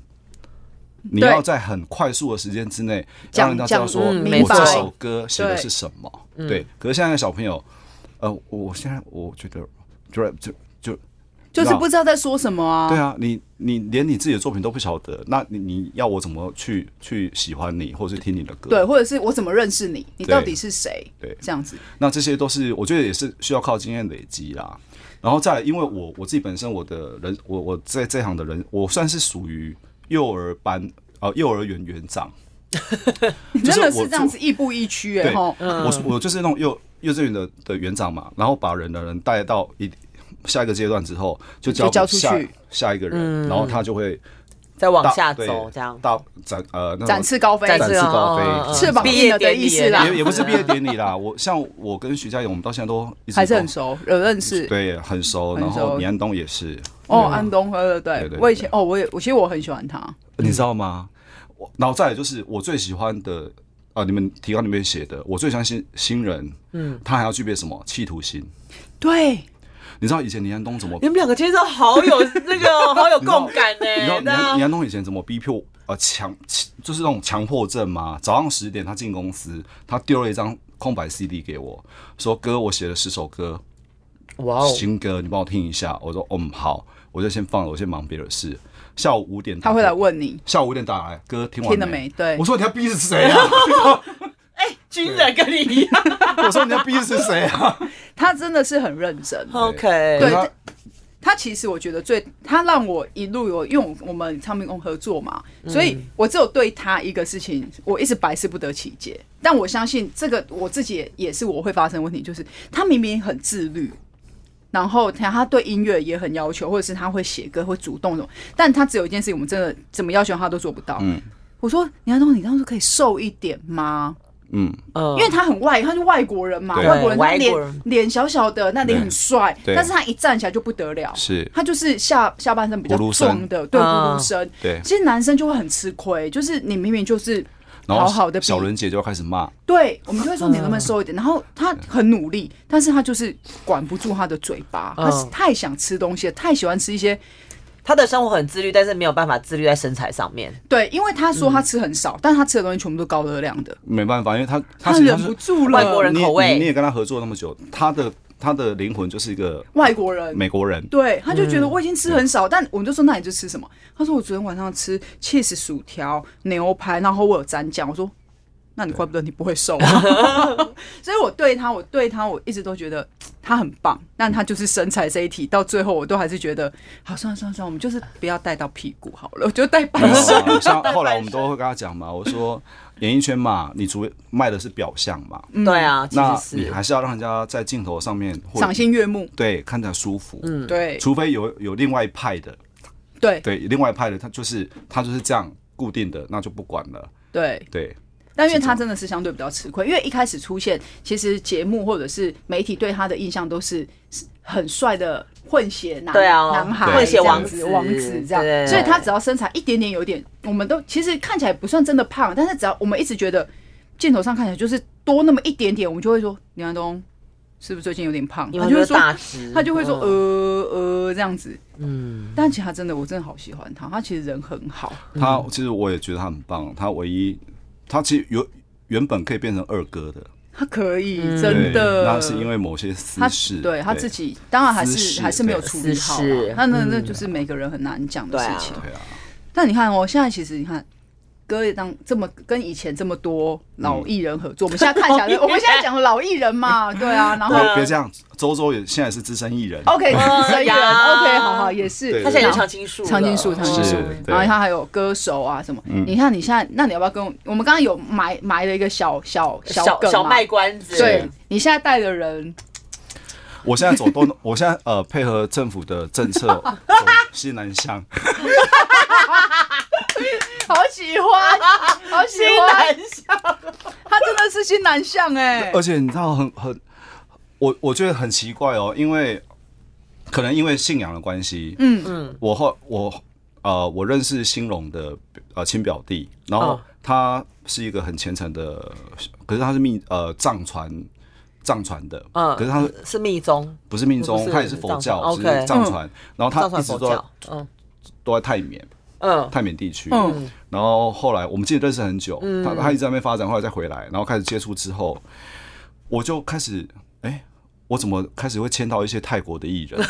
A: 你要在很快速的时间之内让人家知道说，我这首歌写的是什么。对，可是现在的小朋友，呃，我现在我觉得，就就就
B: 就是不知道在说什么啊。
A: 对啊，你你连你自己的作品都不晓得，那你你要我怎么去去喜欢你，或者是听你的歌？
B: 对，或者是我怎么认识你？你到底是谁？对，这样子。
A: 那这些都是我觉得也是需要靠经验累积啦。然后再来，因为我我自己本身我的人，我我在这行的人，我算是属于。幼儿班哦、呃，幼儿园园长，
B: 你 真的是这样子亦步亦趋哎哈！
A: 我我就是那种幼幼稚园的的园长嘛，然后把人的人带到一下一个阶段之后，就交
B: 交出去。
A: 下一个人，然后他就会
C: 再往下走，这样。
A: 到展呃
B: 展翅高飞，
A: 展翅高飞，
B: 翅膀硬了的意思啦，
A: 也也不是毕业典礼啦。我像我跟徐佳莹，我们到现在都
B: 还是很熟，有认识，
A: 对，很熟。然后李安东也是
B: 哦，安东，对对对，我以前哦，我也我其实我很喜欢他。
A: 你知道吗？我然后再来就是我最喜欢的啊，你们提纲里面写的，我最相信新人，嗯，他还要具备什么企图心？
B: 对，
A: 你知道以前李安东怎么？
C: 你们两个今天都好有 那个好有共感呢。
A: 你知道李安东以前怎么逼迫呃强就是那种强迫症吗？早上十点他进公司，他丢了一张空白 CD 给我，说哥，我写了十首歌，哇哦，新歌你帮我听一下。我说嗯好，我就先放了，我先忙别的事。下午五点，他
B: 会来问你。
A: 下午五点打来，哥听完听
B: 了没？对，
A: 我说你要逼的是谁啊？
C: 哎，军人跟你一样。
A: 我说你要逼的是谁啊？
B: 他真的是很认真。
C: OK，
B: 对，他其实我觉得最，他让我一路有，因为我们唱片公合作嘛，所以我只有对他一个事情，我一直百思不得其解。但我相信这个我自己也也是我会发生问题，就是他明明很自律。然后他他对音乐也很要求，或者是他会写歌，会主动的，但他只有一件事情，我们真的怎么要求他都做不到。嗯，我说倪安东，你当时可以瘦一点吗？嗯，因为他很外，他是外国人嘛，外国人他脸脸小小的，那脸很帅，但是他一站起来就不得了，
A: 是，
B: 他就是下下半身比较壮的，对，咕噜声，
A: 对，
B: 其实男生就会很吃亏，就是你明明就是。好好的，
A: 小伦姐就要开始骂。
B: 对，我们就会说你能不能瘦一点。然后他很努力，但是他就是管不住他的嘴巴，他是太想吃东西了，太喜欢吃一些。
C: 他的生活很自律，但是没有办法自律在身材上面。
B: 对，因为他说他吃很少，但他吃的东西全部都高热量的。
A: 没办法，因为他
B: 他忍不住了。
C: 外国人口味，
A: 你也跟他合作那么久，他的。他的灵魂就是一个
B: 外国人，
A: 美国人。
B: 对，他就觉得我已经吃很少，但我们就说那你就吃什么？他说我昨天晚上吃 cheese 薯条、牛排，然后我有蘸酱。我说那你怪不得你不会瘦。所以我对他，我对他，我一直都觉得他很棒，但他就是身材这一题，到最后我都还是觉得好，算了算了算了，我们就是不要带到屁股好了，我就带半身。
A: 像后来我们都会跟他讲嘛，我说。演艺圈嘛，你主卖的是表象嘛？
C: 对啊，
A: 那你还是要让人家在镜头上面
B: 赏心悦目，
A: 对，看起来舒服。
B: 嗯，对。
A: 除非有有另外一派的，
B: 对
A: 对，另外一派的他就是他就是这样固定的，那就不管了。
B: 对对。但因为他真的是相对比较吃亏，因为一开始出现，其实节目或者是媒体对他的印象都是很帅的混血男，对啊，男孩，混血王子，王子这样。所以他只要身材一点点有点，我们都其实看起来不算真的胖，但是只要我们一直觉得镜头上看起来就是多那么一点点，我们就会说李安东是不是最近有点胖？他就会说，他就会说呃呃这样子。嗯，但其实他真的，我真的好喜欢他，他其实人很好。
A: 他其实我也觉得他很棒，他唯一。他其实有原本可以变成二哥的，
B: 他可以真的，
A: 那是因为某些私事，
B: 对他自己当然还是还是没有处理好，那那那就是每个人很难讲的事情。对啊，但你看哦，现在其实你看。歌也当这么跟以前这么多老艺人合作，我们现在看起来，我们现在讲老艺人嘛，对啊，然后
A: 别这样，周周也现在是资深艺人
B: ，OK，资深艺人，OK，好好也是，
C: 他现在有常青树，
B: 常青树，常青树，然后他还有歌手啊什么，你看你现在，那你要不要跟我？我们刚刚有埋埋了一个小小小
C: 小卖关子，
B: 对你现在带的人，
A: 我现在走东，我现在呃配合政府的政策走西南向。
B: 好喜欢，好喜欢，他真的是新南向哎，
A: 而且你知道很很，我我觉得很奇怪哦，因为可能因为信仰的关系，嗯。嗯，我后我呃我认识兴隆的呃亲表弟，然后他是一个很虔诚的，可是他是密呃藏传。藏传的，嗯，可是他是
C: 是密宗，
A: 不是密宗，他也是佛教，是藏传。然后他一直都嗯。都在泰缅，嗯，泰缅地区。嗯，然后后来我们记得认识很久，他他一直在那边发展，后来再回来，然后开始接触之后，我就开始，哎，我怎么开始会签到一些泰国的艺人？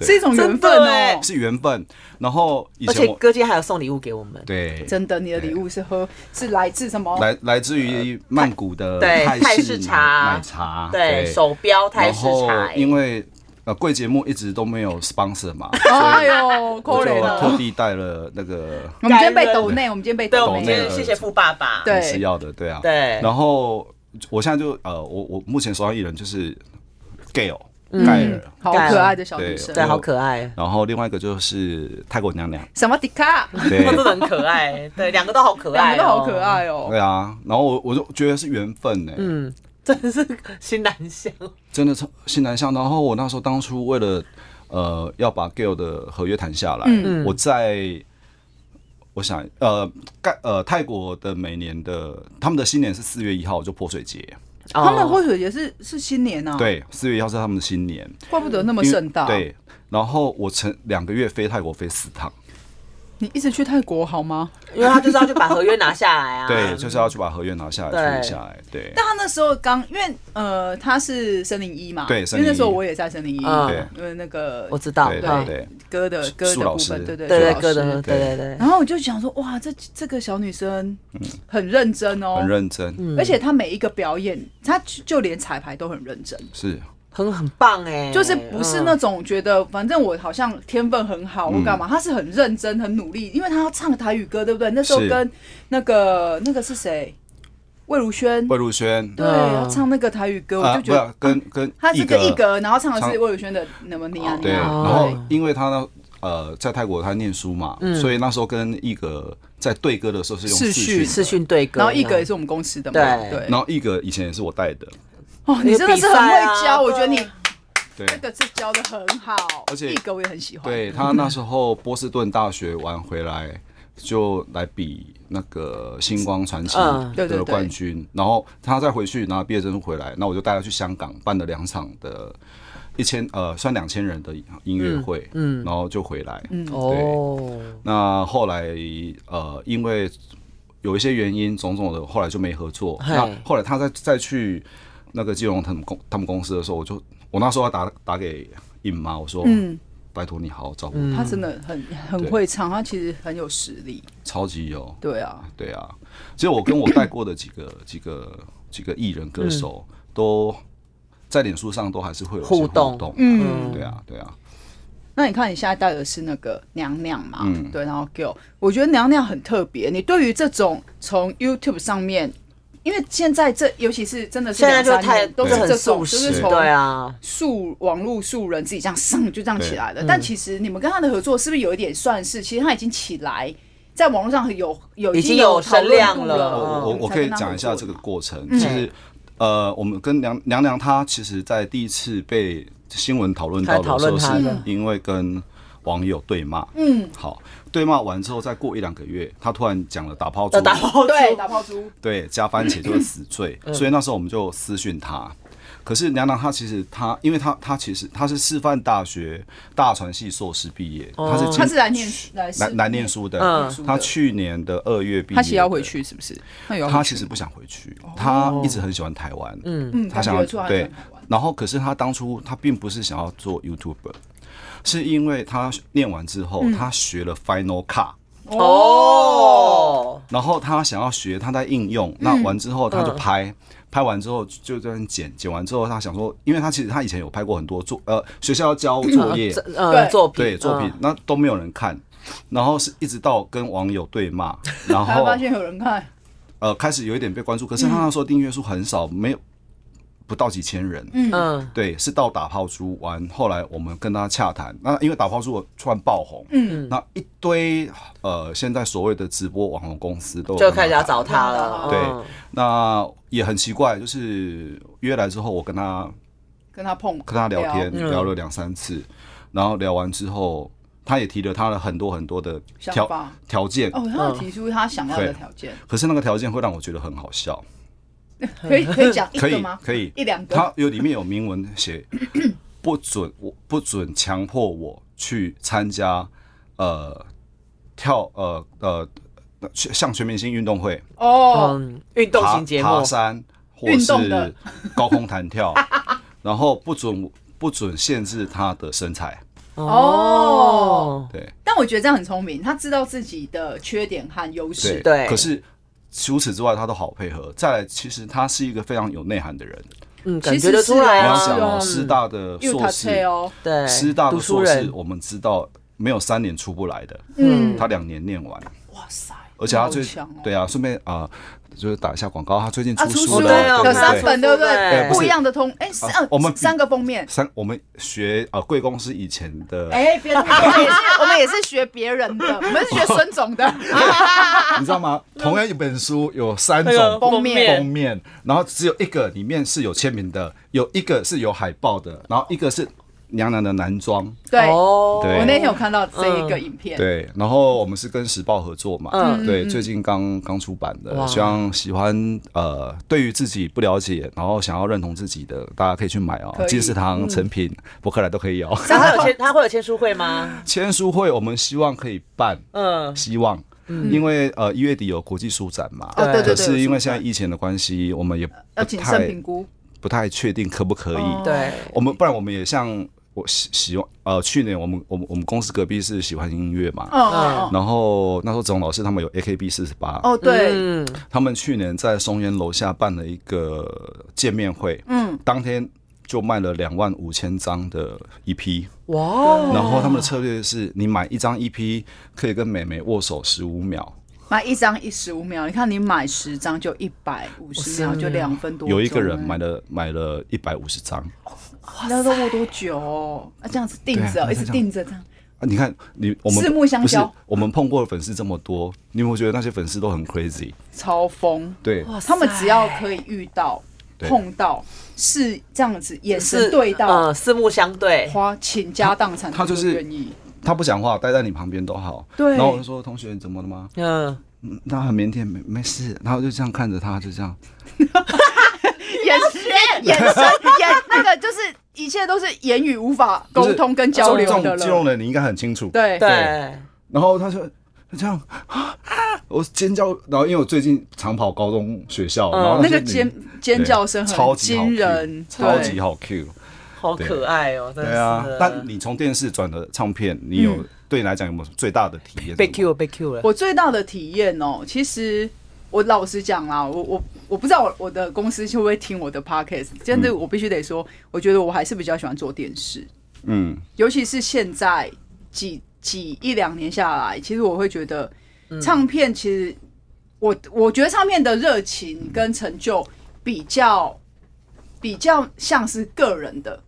B: 是一种缘分哦，
A: 是缘分。然后，
C: 而且哥姐还有送礼物给我们。
A: 对，
B: 真的，你的礼物是喝，是来自什么？
A: 来来自于曼谷的
C: 泰式茶
A: 奶茶，
C: 对，手标泰式茶。
A: 因为呃贵节目一直都没有 sponsor 嘛，
B: 哎呦，
A: 可怜了。特地带了那个。
B: 我们今天被抖内，我们今天被抖内，
C: 谢谢富爸爸，
B: 对，
A: 是要的，对啊，
C: 对。
A: 然后我现在就呃，我我目前手上艺人就是 Gail。盖尔，
B: 好可爱的小女生，
C: 对，好可爱。
A: 然后另外一个就是泰国娘娘，
B: 什么迪卡，
C: 对，都很可爱，对，两个都好可爱，
B: 两个都好可爱哦。
A: 对啊，然后我我就觉得是缘分呢，
C: 嗯，真的是新南向，
A: 真的是新南向。然后我那时候当初为了呃要把 Gail 的合约谈下来，嗯我在我想呃盖呃泰国的每年的他们的新年是四月一号，就泼水节。
B: 他们泼水节是是新年啊，
A: 对，四月一号是他们的新年，
B: 怪不得那么盛大。
A: 对，然后我曾两个月飞泰国飞四趟。
B: 你一直去泰国好吗？
C: 因为他就是要去把合约拿下来啊。
A: 对，就是要去把合约拿下来，处理下来。对。
B: 但他那时候刚，因为呃，他是森林一嘛，
A: 对，
B: 因为那时候我也在森林一，对，因为那个
C: 我知道，
A: 对对，
B: 歌的歌的部分，对对
C: 对，歌的，对对对。
B: 然后我就想说，哇，这这个小女生很认真哦，
A: 很认真，
B: 而且她每一个表演，她就连彩排都很认真，
A: 是。
C: 很很棒哎，
B: 就是不是那种觉得反正我好像天分很好我干嘛，他是很认真很努力，因为他要唱台语歌，对不对？那时候跟那个那个是谁？魏如萱。
A: 魏如萱。
B: 对，要唱那个台语歌，我就觉得
A: 跟跟
B: 他是跟一格，然后唱的是魏如萱的《那么你啊你啊》。
A: 对，然后因为他呢，呃，在泰国他念书嘛，所以那时候跟一格在对歌的时候是用视讯
C: 视讯对歌，
B: 然后一格也是我们公司的嘛，对，
A: 然后一格以前也是我带的。
B: 哦，你真的是很会教，我觉得你对。这个是教的很好，而且一个我也很喜欢。
A: 对，他那时候波士顿大学完回来，就来比那个星光传奇的冠军，然后他再回去拿毕业证书回来，那我就带他去香港办了两场的一千呃算两千人的音乐会，嗯，然后就回来，嗯，哦，那后来呃因为有一些原因种种的，后来就没合作。那后来他再再去。那个金融他们公他们公司的时候，我就我那时候要打打给尹妈，我说，嗯，拜托你好好照顾他。
B: 嗯、他真的很很会唱，他其实很有实力，
A: 超级有。
B: 对啊，
A: 对啊。其实我跟我带过的几个 几个几个艺人歌手，都在脸书上都还是会有互动。嗯，对啊，对啊。
B: 那你看你现在带的是那个娘娘嘛？嗯，对，然后 Gail，我觉得娘娘很特别。你对于这种从 YouTube 上面。因为现在这尤其是真的是现在就太都是这种，就是从对啊素网络素人自己这样上就这样起来了。但其实你们跟他的合作是不是有一点算是？其实他已经起来，在网络上有有
C: 已经有声量了。
A: 我我可以讲一下这个过程。其实呃，我们跟娘娘娘她其实在第一次被新闻讨论到的时候，是因为跟网友对骂。嗯，好。对骂完之后，再过一两个月，他突然讲了打炮猪，
B: 打抛对打炮猪，
A: 对加番茄就是死罪，所以那时候我们就私讯他。可是娘娘她其实她，因为她她其实她是师范大学大传系硕士毕业，她是
B: 她是来念来
A: 来来念书的。她去年的二月毕业，
B: 她其实要回去是不是？
A: 她其实不想回去，她一直很喜欢台湾，嗯嗯，她想要对。然后可是她当初她并不是想要做 YouTuber。是因为他念完之后，他学了 Final Cut 哦，然后他想要学，他在应用，那完之后他就拍，拍完之后就这样剪，剪完之后他想说，因为他其实他以前有拍过很多作，呃，学校要交作业，
C: 呃，作品，
A: 对作品，那都没有人看，然后是一直到跟网友对骂，然后
B: 发现有人看，
A: 呃，开始有一点被关注，可是他那时候订阅数很少，没有。不到几千人，嗯，对，是到打抛猪完，后来我们跟他洽谈，那因为打抛猪突然爆红，嗯，那一堆呃现在所谓的直播网红公司都
C: 就开始要找他了，
A: 对，那也很奇怪，就是约来之后，我跟他
B: 跟他碰
A: 跟他聊天聊。了两三次，然后聊完之后，他也提了他的很多很多的条条件，
B: 哦，他提出他想要的条件，
A: 可是那个条件会让我觉得很好笑。
B: 可以可以讲一个吗？
A: 可以，
B: 一两个。
A: 它有里面有明文写，不准我不准强迫我去参加呃跳呃呃像全明星运动会
C: 哦，运动型节目，
A: 爬山或是高空弹跳，然后不准不准限制他的身材
B: 哦。
A: 对，
B: 但我觉得这样很聪明，他知道自己的缺点和优势。
C: 对，
A: 可是。除此之外，他都好配合。再来，其实他是一个非常有内涵的人。
C: 嗯，感觉得出来。
A: 你要想哦，师大的硕士
B: 哦，
C: 对，
A: 师大的硕士，我们知道没有三年出不来的。嗯，他两年念完。
B: 哇塞！
A: 而且他最对啊，顺便啊。就是打一下广告，他最近出书
B: 了，有三本，对不对？不一样的通，哎，三，
A: 我们
B: 三个封面，
A: 三，我们学呃贵公司以前的，
B: 哎，别人，我们也是，我们也是学别人的，我们是学孙总的，
A: 你知道吗？同样一本书有三种
B: 封面，
A: 封面，然后只有一个里面是有签名的，有一个是有海报的，然后一个是。娘娘的男装，
B: 对，我那天有看到这一个影片，
A: 对，然后我们是跟时报合作嘛，嗯，对，最近刚刚出版的，希望喜欢呃，对于自己不了解，然后想要认同自己的，大家可以去买哦，金石堂、成品、博客来都可以有。
C: 他会有签，他会有签书会吗？
A: 签书会我们希望可以办，嗯，希望，因为呃一月底有国际书展嘛，
B: 对对对，
A: 可是因为现在疫情的关系，我们也
B: 要谨慎评估，
A: 不太确定可不可以。
C: 对，
A: 我们不然我们也像。我喜喜欢呃，去年我们我们我们公司隔壁是喜欢音乐嘛，嗯，然后那时候总老师他们有 AKB 四十八，
B: 哦对，
A: 他们去年在松烟楼下办了一个见面会，嗯，当天就卖了两万五千张的 EP，哇，然后他们的策略是你买一张 EP 可以跟美眉握手十五秒，
B: 买一张一十五秒，你看你买十张就一百五十秒，就两分多，
A: 有一个人买了买了一百五十张。
B: 那都握多久哦？啊，这样子定着，一直定着这样。
A: 啊，你看你我们
B: 四目相交，
A: 我们碰过的粉丝这么多，你有没有觉得那些粉丝都很 crazy？
B: 超疯，
A: 对，
B: 他们只要可以遇到、碰到，是这样子，眼神对到，
C: 呃，四目相对，
B: 花倾家荡产，
A: 他就是愿意。他不讲话，待在你旁边都好。
B: 对。
A: 然后我就说：“同学，你怎么了吗？”嗯，他很腼腆，没没事。然后就这样看着他，就这样。
B: 眼神，眼神，眼那个就是一切都是言语无法沟通跟交流的了。
A: 这种人你应该很清楚。
B: 对对。
A: 然后他说这样啊，我尖叫。然后因为我最近常跑高中学校，然后
B: 那个尖尖叫声很惊人，
A: 超级好 Q，
C: 好可爱哦。
A: 对啊，但你从电视转的唱片，你有对你来讲有没有最大的体验？
C: 被 Q 了，被 Q 了。
B: 我最大的体验哦，其实。我老实讲啦，我我我不知道我我的公司会不会听我的 podcast，真的我必须得说，我觉得我还是比较喜欢做电视，嗯，尤其是现在几几一两年下来，其实我会觉得唱片其实我我觉得唱片的热情跟成就比较比较像是个人的。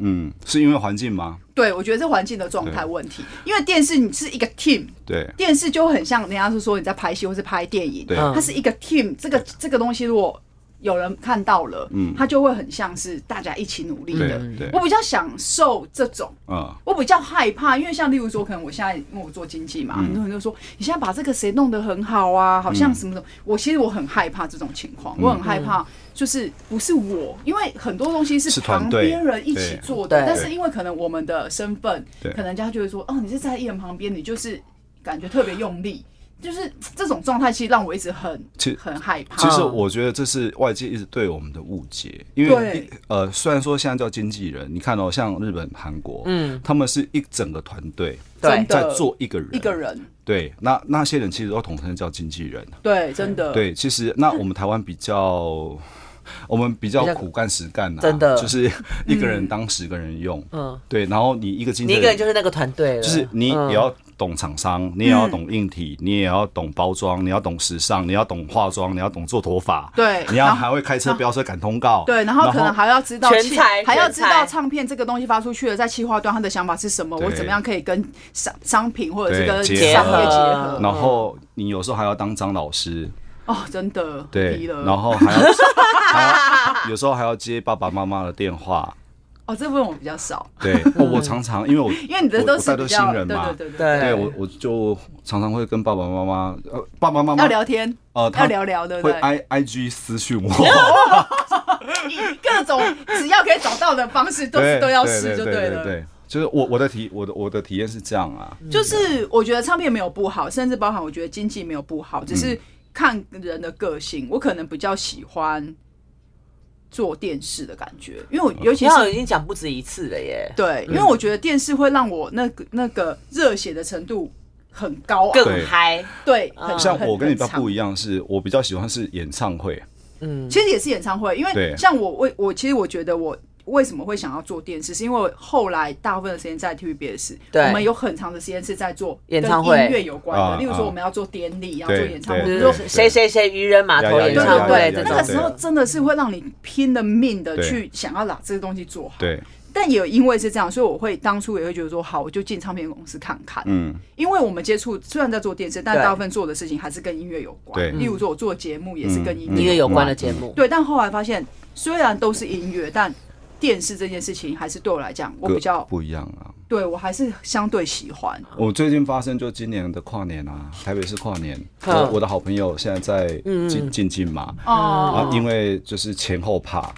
A: 嗯，是因为环境吗？
B: 对，我觉得是环境的状态问题。因为电视你是一个 team，
A: 对，电
B: 视就很像人家是说你在拍戏或是拍电影，
A: 对，
B: 它是一个 team。这个这个东西如果有人看到了，嗯，他就会很像是大家一起努力的。对，我比较享受这种，嗯，我比较害怕，因为像例如说，可能我现在因为我做经济嘛，很多人就说你现在把这个谁弄得很好啊，好像什么什么。我其实我很害怕这种情况，我很害怕。就是不是我，因为很多东西是旁边人一起做的，但是因为可能我们的身份，可能人家就会说，哦，你是在艺人旁边，你就是感觉特别用力，就是这种状态，其实让我一直很很害怕。
A: 其实我觉得这是外界一直对我们的误解，因为呃，虽然说现在叫经纪人，你看哦，像日本、韩国，嗯，他们是一整个团队在在做一个人，
B: 一个人，
A: 对，那那些人其实都统称叫经纪人，
B: 对，真的，
A: 对，其实那我们台湾比较。我们比较苦干实干呐，
C: 真的。
A: 就是一个人当十个人用，嗯，对，然后你一个经纪人，
C: 你一个人就是那个团队了，
A: 就是你也要懂厂商，你也要懂硬体，你也要懂包装，你要懂时尚，你要懂化妆，你要懂做头发，
B: 对，
A: 你要还会开车飙车赶通告，
B: 对，然后可能还要知道还要知道唱片这个东西发出去了，在企划端他的想法是什么，我怎么样可以跟商商品或者是跟商业结合，
A: 然后你有时候还要当张老师。
B: 哦，真的
A: 对，然后还要还要有时候还要接爸爸妈妈的电话。
B: 哦，这部分我比较少。
A: 对，我常常因为我
B: 因为你的都是
A: 都新人嘛，
B: 对对对
A: 对，我我就常常会跟爸爸妈妈呃爸爸妈妈
B: 要聊天，呃，要聊聊的，
A: 会 I I G 私讯我，以
B: 各种只要可以找到的方式都是都要试就对了。
A: 对，就是我我的体我的我的体验是这样啊，
B: 就是我觉得唱片没有不好，甚至包含我觉得经济没有不好，只是。看人的个性，我可能比较喜欢做电视的感觉，因为我尤其是
C: 已经讲不止一次了耶。
B: 对，因为我觉得电视会让我那个那个热血的程度很高，
C: 更嗨。
B: 对，
A: 像我跟你比较不一样，是我比较喜欢是演唱会。
B: 嗯，其实也是演唱会，因为像我我我其实我觉得我。为什么会想要做电视？是因为后来大部分的时间在 TVBS，我们有很长的时间是在做跟音乐有关的，例如说我们要做典礼，要做演唱会，比如说
C: 谁谁谁渔人码头演唱会，
B: 那个时候真的是会让你拼了命的去想要把这个东西做好。
A: 对，
B: 但也因为是这样，所以我会当初也会觉得说，好，我就进唱片公司看看。嗯，因为我们接触虽然在做电视，但大部分做的事情还是跟音乐有关。对，例如说我做节目也是跟音乐
C: 有关的节目。
B: 对，但后来发现虽然都是音乐，但电视这件事情还是对我来讲，我比较
A: 不一样啊。
B: 对，我还是相对喜欢。
A: 我最近发生就今年的跨年啊，台北市跨年，我我的好朋友现在在进进进嘛，啊，因为就是前后怕，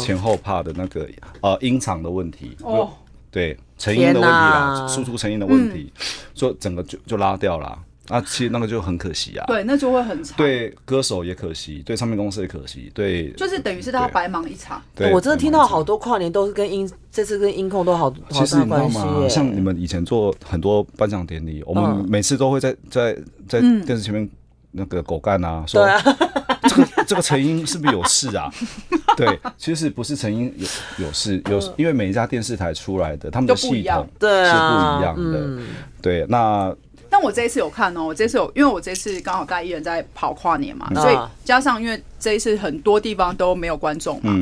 A: 前后怕的那个呃音场的问题，哦，对，成音的问题啦，输出成音的问题，所以整个就就拉掉了。啊，其实那个就很可惜啊。
B: 对，那就会很惨。
A: 对歌手也可惜，对唱片公司也可惜，对。
B: 就是等于是他要白忙一场。
C: 对，我真的听到好多跨年都是跟音，这次跟音控都好好大关系。其实你知道吗？
A: 像你们以前做很多颁奖典礼，我们每次都会在在在电视前面那个狗干啊，说 这个这个成因是不是有事啊？对，其实不是成因有有事，有因为每一家电视台出来的他们的系统是不一样的。对，那。
B: 但我这一次有看哦，我这次有，因为我这次刚好带艺人在跑跨年嘛，所以加上因为这一次很多地方都没有观众嘛，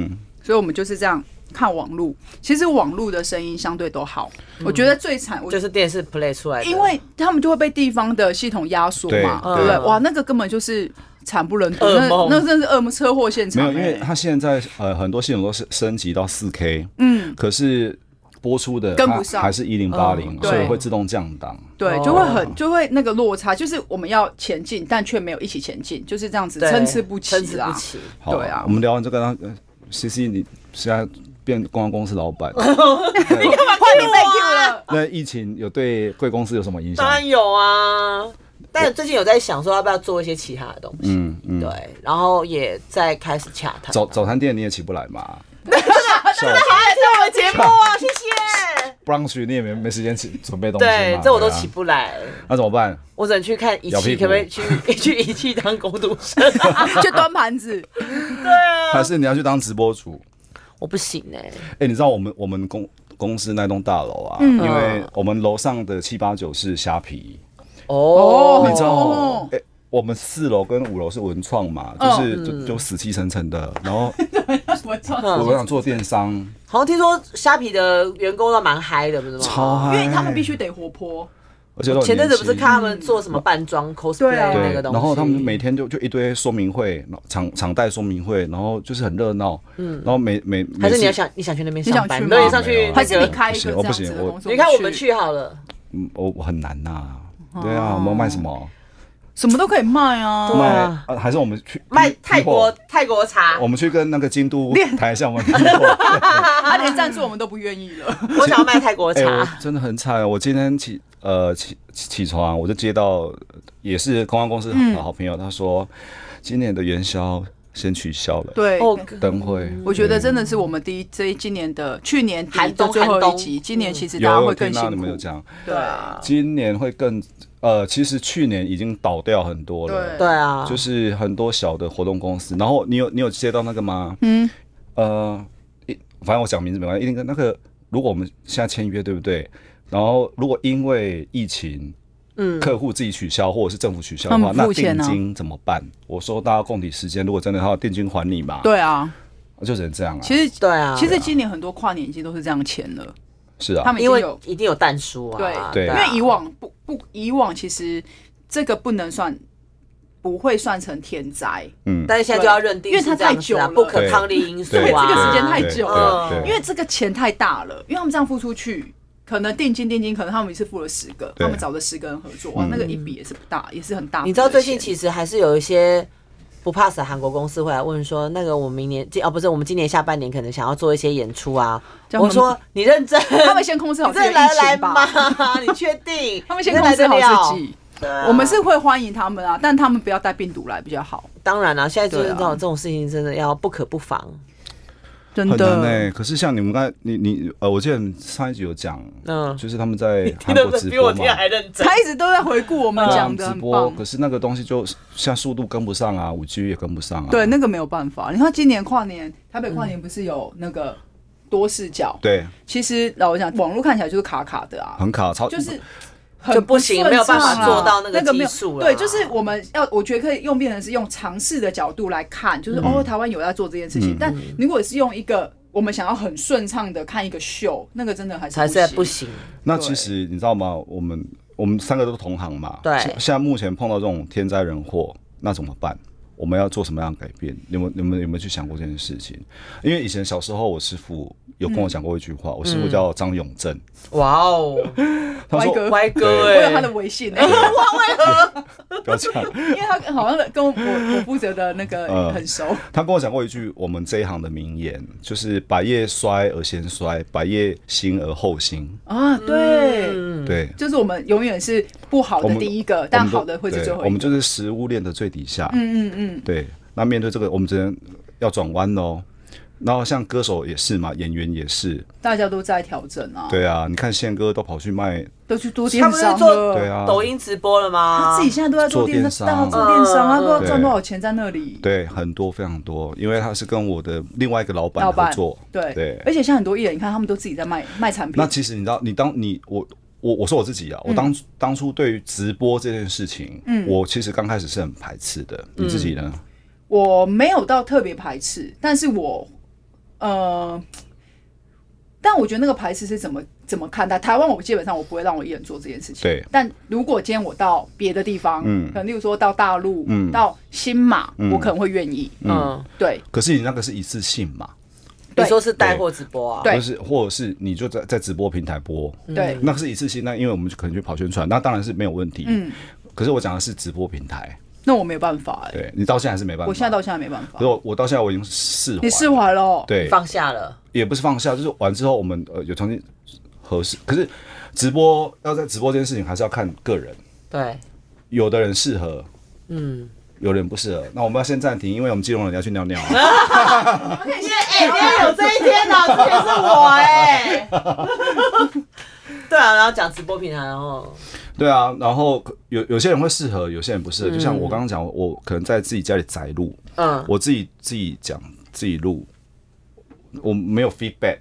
B: 所以我们就是这样看网路。其实网路的声音相对都好，我觉得最惨
C: 就是电视 play 出来，
B: 因为他们就会被地方的系统压缩嘛，对不对？哇，那个根本就是惨不忍睹，那那真是恶梦车祸现场。
A: 没有，因为他现在呃很多系统都是升级到四 K，嗯，可是。播出的跟不上，还是一零八零，所以会自动降档。
B: 对，就会很就会那个落差，就是我们要前进，但却没有一起前进，就是这样子参差不齐啦。对啊，
A: 我们聊完这个，CC，你现在变公关公司老板，你干
B: 嘛换你被 Q 了？
A: 那疫情有对贵公司有什么影响？
C: 当然有啊，但最近有在想说要不要做一些其他的东西。嗯嗯，对，然后也在开始洽谈。
A: 早早餐店你也起不来嘛？
C: 真的好爱听我们节目啊！谢谢。
A: 不让去，你也没没时间起准备东西。
C: 对，这我都起不来。
A: 那怎么办？
C: 我只能去看仪器，可不可以去去仪器当工读生，
B: 去端盘子？
C: 对啊。
A: 还是你要去当直播主？
C: 我不行哎。
A: 哎，你知道我们我们公公司那栋大楼啊？因为我们楼上的七八九是虾皮。哦。你知道？哎。我们四楼跟五楼是文创嘛，就是就就死气沉沉的。然后文创，我想做电商。
C: 好像听说虾皮的员工都蛮嗨的，不是吗？
A: 超嗨，
B: 因为他们必须得活泼。
A: 而且
C: 前阵子不是看他们做什么扮装 cosplay 那个东西，
A: 然后他们每天就就一堆说明会，场场带说明会，然后就是很热闹。嗯，然后每每
C: 还是你要想你想去那边上班，你上去
B: 还是你开一个这样子的工作？
C: 你看我们去好了。
A: 嗯，我我很难呐。对啊，我们卖什么？
B: 什么都可以卖啊！
A: 卖啊，还是我们去
C: 卖泰国泰国茶？
A: 我们去跟那个京都谈一下，我们
B: 他连赞助我们都不愿意了。
C: 我想要卖泰国茶，
A: 真的很惨。我今天起呃起起床，我就接到也是公关公司的好朋友，他说今年的元宵先取消了。
B: 对，
A: 灯会，
B: 我觉得真的是我们第一这一今年的去年寒冬最后一集，今年其实大家会更辛苦。
A: 你们有讲？
B: 对啊，
A: 今年会更。呃，其实去年已经倒掉很多了，
C: 对啊，
A: 就是很多小的活动公司。然后你有你有接到那个吗？嗯，呃，一反正我讲名字没关系。一定跟那个，如果我们现在签约，对不对？然后如果因为疫情嗯，客户自己取消或者是政府取消的话，那定金怎么办？我说大家共体时间，如果真的要定金还你嘛？
B: 对啊，
A: 就只能这样啊。
B: 其实对啊，其实今年很多跨年季都是这样签的。
A: 是啊，
C: 他们因为一定有但书
B: 啊。对对，因为以往不不以往其实这个不能算。不会算成天灾，
C: 嗯，但是现在就要认定，因为它太久了，不可抗力因素啊，
B: 对，这个时间太久了，因为这个钱太大了，因为他们这样付出去，可能定金定金，可能他们一次付了十个，他们找了十个人合作，哇，那个一笔也是不大，也是很大。
C: 你知道最近其实还是有一些不怕死的韩国公司会来问说，那个我们明年今哦不是我们今年下半年可能想要做一些演出啊，我说你认真，他
B: 们先控制好自己
C: 来来吗？你确定？
B: 他们先控制好自己。啊、我们是会欢迎他们啊，但他们不要带病毒来比较好。
C: 当然啦、啊，现在就是这种这种事情，真的要不可不防。
B: 真的
A: 呢，可是像你们刚才，你你呃，我记得上一集有讲，嗯，就是他们在 韩国直播嘛，
B: 他一直都在回顾我们讲的、嗯、直播。
A: 可是那个东西就像速度跟不上啊，五 G 也跟不上啊。
B: 对，那个没有办法。你看今年跨年，台北跨年不是有那个多视角？
A: 对、嗯，
B: 其实老实讲，网络看起来就是卡卡的啊，
A: 很卡，超
B: 就是。
C: 就不行，没有办法做到那个技术了。
B: 对，就是我们要，我觉得可以用变成是用尝试的角度来看，就是哦，台湾有在做这件事情。但如果是用一个我们想要很顺畅的看一个秀，那个真的还是
C: 还是不行。
A: 那其实你知道吗？我们我们三个都是同行嘛。
C: 对。
A: 现在目前碰到这种天灾人祸，那怎么办？我们要做什么样的改变？你们你们有没有去想过这件事情？因为以前小时候，我师傅有跟我讲过一句话。我师傅叫张永正。
C: 哇哦，
B: 歪哥，
C: 歪哥，
B: 我有他的微信。哇，
A: 歪哥？不要这样，
B: 因为他好像跟我我负责的那个很熟。
A: 他跟我讲过一句我们这一行的名言，就是“百业衰而先衰，百业兴而后兴”。
B: 啊，对
A: 对，
B: 就是我们永远是不好的第一个，但好的会是最后一个。
A: 我们就是食物链的最底下。
B: 嗯嗯嗯。
A: 对，那面对这个，我们只能要转弯喽。然后像歌手也是嘛，演员也是，
B: 大家都在调整啊。
A: 对啊，你看宪哥都跑去卖，
B: 都去做电商了。
A: 对啊，
C: 抖音直播了吗？
B: 他自己现在都在做电商，做电商，他不知道赚多少钱在那里。
A: 对，很多非常多，因为他是跟我的另外一个老板合作。
B: 对对，而且像很多艺人，你看他们都自己在卖卖产品。
A: 那其实你知道，你当你我我我说我自己啊，我当当初对于直播这件事情，嗯，我其实刚开始是很排斥的。你自己呢？
B: 我没有到特别排斥，但是我，呃，但我觉得那个排斥是怎么怎么看待？台湾我基本上我不会让我一人做这件事情。
A: 对。
B: 但如果今天我到别的地方，嗯，可能例如说到大陆，嗯，到新马，嗯，我可能会愿意，嗯，对。
A: 可是你那个是一次性嘛？
C: 你说是带货直播啊？
B: 对。
A: 是，或者是你就在在直播平台播？
B: 对。
A: 那是一次性，那因为我们就可能去跑宣传，那当然是没有问题。嗯。可是我讲的是直播平台。
B: 那我没有办法哎，
A: 对你到现在还是没办法。
B: 我现在到现在没办法。
A: 我我到现在我已经释怀，
B: 你释怀了？
A: 对，
C: 放下了，
A: 也不是放下，就是完之后我们呃有重新合适。可是直播要在直播这件事情还是要看个人。
C: 对，
A: 有的人适合，嗯，有点不适合。那我们要先暂停，因为我们金融人要去尿尿。
C: 我们可以先哎，今天有这一天呢，之前是我哎。对啊，然后讲直播平台，然后。
A: 对啊，然后有有些人会适合，有些人不适合。就像我刚刚讲，我可能在自己家里宅录，嗯，我自己自己讲自己录，我没有 feedback。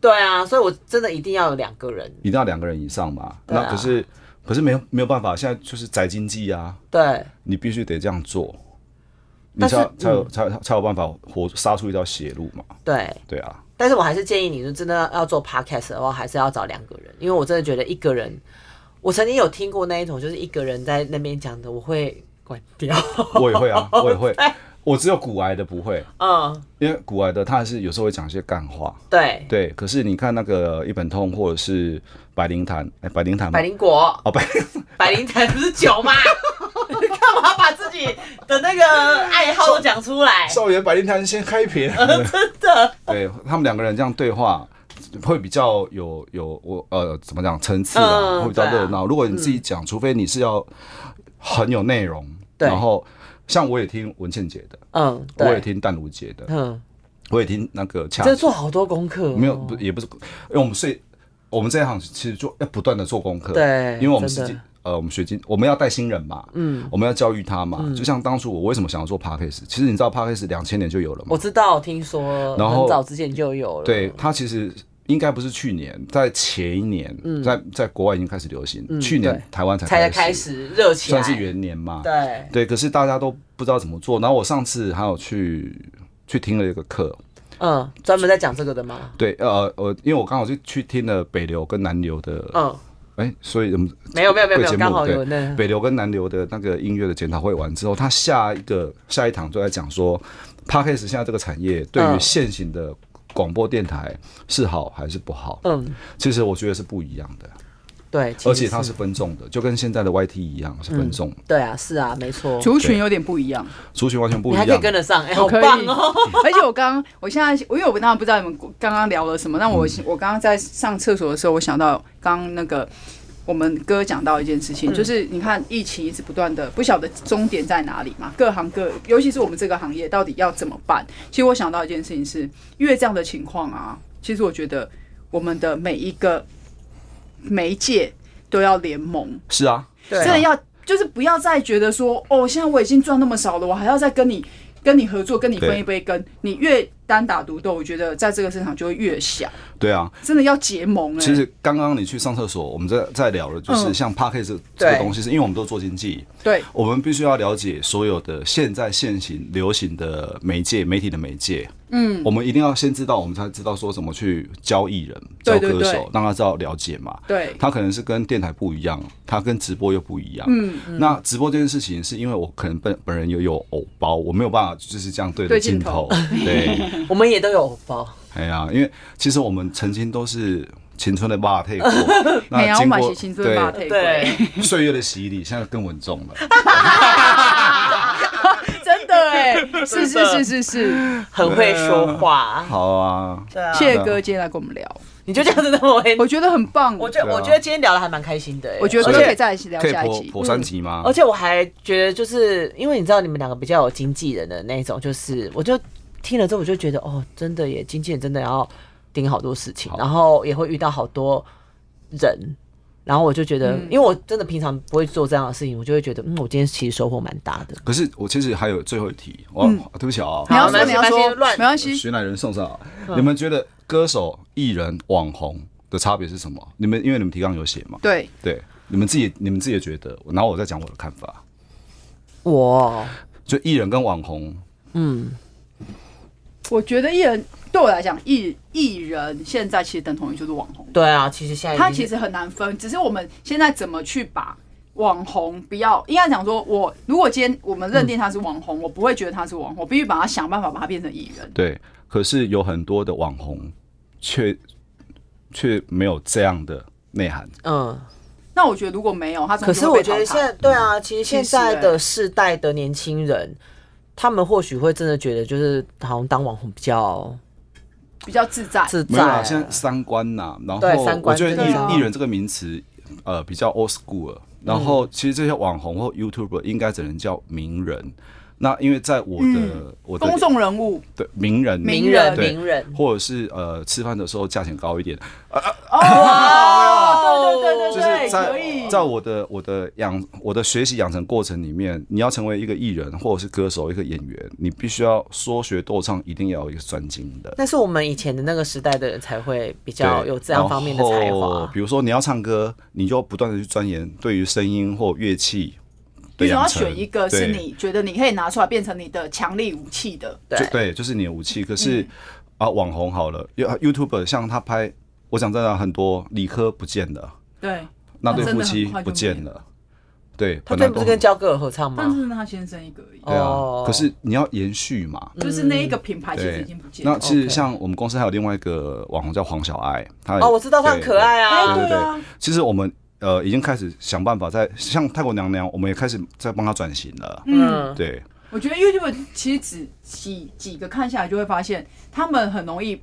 C: 对啊，所以我真的一定要有两个人，
A: 一定要两个人以上嘛。那可是可是没有没有办法，现在就是宅经济啊。
C: 对，
A: 你必须得这样做，你才才有才才有办法活杀出一条血路嘛。
C: 对
A: 对啊，但
C: 是我还是建议你，就真的要做 podcast 的话，还是要找两个人，因为我真的觉得一个人。我曾经有听过那一种，就是一个人在那边讲的，我会关掉。
A: 我也会啊，我也会。我只有骨癌的不会，嗯，因为骨癌的他还是有时候会讲一些干话。
C: 对
A: 对，可是你看那个一本通或者是百灵坛，哎，百灵坛，
C: 百灵果
A: 哦，百
C: 百灵坛不是酒吗？你 干嘛把自己的那个爱好都讲出来？
A: 少爷百灵坛先开瓶，
C: 真的。
A: 对他们两个人这样对话。会比较有有我呃怎么讲层次啊，嗯、会比较热闹。啊、如果你自己讲，嗯、除非你是要很有内容，然后像我也听文倩姐的，嗯，我也听淡如姐的，嗯，我也听那个恰，
C: 这做好多功课，哦，
A: 没有不也不是，因为我们是，我们这一行其实就要不断的做功课，
C: 对，
A: 因为我们是。呃，我们学经，我们要带新人嘛，嗯，我们要教育他嘛，嗯、就像当初我为什么想要做 Podcast，其实你知道 Podcast 两千年就有了嘛，
C: 我知道，听说，然后很早之前就有了，
A: 对，他其实应该不是去年，在前一年，嗯、在在国外已经开始流行。嗯、去年台湾才
C: 才开始热起来，
A: 算是元年嘛。
C: 对
A: 对，可是大家都不知道怎么做。然后我上次还有去去听了一个课，
C: 嗯，专门在讲这个的吗？
A: 对，呃，我因为我刚好去去听了北流跟南流的，嗯，哎、欸，所以
C: 没有没有没有刚好有那
A: 北流跟南流的那个音乐的检讨会完之后，他下一个下一堂就在讲说 p a r k e s 现在这个产业对于现行的、嗯。广播电台是好还是不好？嗯，其实我觉得是不一样的。
C: 对，
A: 而且它是分众的，就跟现在的 YT 一样是分众、嗯。
C: 对啊，是啊，没错。
B: 族群有点不一样，
A: 族群完全不一样。你
C: 还可以跟得上，哎、欸，好棒哦！
B: 而且我刚刚，我现在，因为我当然不知道你们刚刚聊了什么，但我、嗯、我刚刚在上厕所的时候，我想到刚刚那个。我们哥讲到一件事情，就是你看疫情一直不断的，不晓得终点在哪里嘛？各行各，尤其是我们这个行业，到底要怎么办？其实我想到一件事情是，因为这样的情况啊，其实我觉得我们的每一个媒介都要联盟。
A: 是啊，
B: 真的要，就是不要再觉得说，哦，现在我已经赚那么少了，我还要再跟你跟你合作，跟你分一杯羹，你越。单打独斗，我觉得在这个市场就会越小。
A: 对啊，
B: 真的要结盟哎、欸。
A: 其实刚刚你去上厕所，我们在在聊的，就是像 Podcast 这个东西，是因为我们都做经济，
B: 对，
A: 我们必须要了解所有的现在现行流行的媒介、媒体的媒介。嗯，我们一定要先知道，我们才知道说怎么去教艺人、教歌手，让他知道了解嘛。
B: 对，
A: 他可能是跟电台不一样，他跟直播又不一样。嗯，那直播这件事情，是因为我可能本本人有有偶包，我没有办法就是这样对着镜头。对。
C: 我们也都有偶包，
A: 哎呀，因为其实我们曾经都是青春的霸退 过，
B: 那经过对
A: 对。岁月的洗礼，现在更稳重了。
B: 真的哎，是是是是是，
C: 很会说话。
A: 好啊，
B: 对啊，谢谢哥今天来跟我们聊，
C: 你就这样子那么，
B: 我觉得很棒。
C: 我觉得我觉得今天聊的还蛮开心的，
B: 我觉得可以再一起聊下一集，
A: 破三集吗？
C: 而且我还觉得，就是因为你知道你们两个比较有经纪人的那种，就是我就。听了之后，我就觉得哦，真的耶，经纪人真的要盯好多事情，然后也会遇到好多人，然后我就觉得，因为我真的平常不会做这样的事情，我就会觉得，嗯，我今天其实收获蛮大的。
A: 可是我其实还有最后一题，我对不起啊，
B: 你要说你要说乱没关系，
A: 徐乃人送上。你们觉得歌手、艺人、网红的差别是什么？你们因为你们提纲有写嘛？
B: 对
A: 对，你们自己你们自己也觉得，然后我再讲我的看法。
C: 我
A: 就艺人跟网红，嗯。
B: 我觉得艺人对我来讲，艺艺人现在其实等同于就是网红。
C: 对啊，其实现在
B: 他其实很难分，只是我们现在怎么去把网红不要应该讲说，我如果今天我们认定他是网红，嗯、我不会觉得他是网红，我必须把他想办法把他变成艺人。
A: 对，可是有很多的网红却却没有这样的内涵。
B: 嗯，那我觉得如果没有他，
C: 可是我觉得现在对啊，其实现在的世代的年轻人。他们或许会真的觉得，就是好像当网红比较
B: 比较自在，
C: 自在。
A: 没有啊，现在三观呐、啊，然后我觉得艺艺人这个名词，呃，比较 old school。然后其实这些网红或 YouTuber 应该只能叫名人。那因为在我的、嗯、我的
B: 公众人物
A: 对名人
C: 名人名人，
A: 或者是呃吃饭的时候价钱高一点啊
B: 啊哦，对对对对，
A: 就是在在我的我的养我的学习养成过程里面，你要成为一个艺人或者是歌手一个演员，你必须要说学逗唱，一定要有一个专精的。
C: 那是我们以前的那个时代的人才会比较有这样方面的才华。
A: 比如说你要唱歌，你就不断的去钻研对于声音或乐器。
B: 你总要选一个是你觉得你可以拿出来变成你的强力武器的，
A: 对。对，就是你的武器。可是、嗯、啊，网红好了，YouTuber 像他拍，我想真的，很多理科不见了，
B: 对，
A: 那对夫妻不见了，对，
C: 他这不是跟焦哥合唱吗？
B: 但是他先生一个而已，
A: 对啊。可是你要延续嘛，
B: 就是那一个品牌其实已经不见了。
A: 那其实像我们公司还有另外一个网红叫黄小爱，他
C: 哦，我知道他很可爱啊，
A: 对对对。其实我们。呃，已经开始想办法在像泰国娘娘，我们也开始在帮她转型了。嗯，对。
B: 我觉得 YouTube 其实只几几个看下来，就会发现他们很容易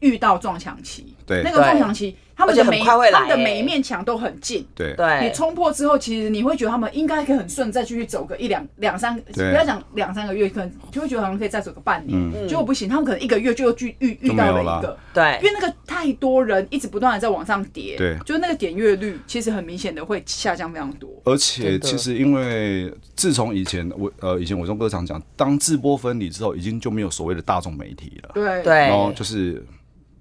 B: 遇到撞墙期。
A: 对，
B: 那个撞墙期。他们的每他们的每一面墙都很近，
A: 对。
B: 对，你冲破之后，其实你会觉得他们应该可以很顺，再继续走个一两两三个，不要讲两三个月，可能就会觉得好像可以再走个半年，结果不行，他们可能一个月就遇遇遇到了一个，
C: 对，
B: 因为那个太多人一直不断的在往上叠，对，就那个点阅率其实很明显的会下降非常多。
A: 而且其实因为自从以前我呃以前我中哥常讲，当自播分离之后，已经就没有所谓的大众媒体了，
B: 对。
C: 对，
A: 然后就是。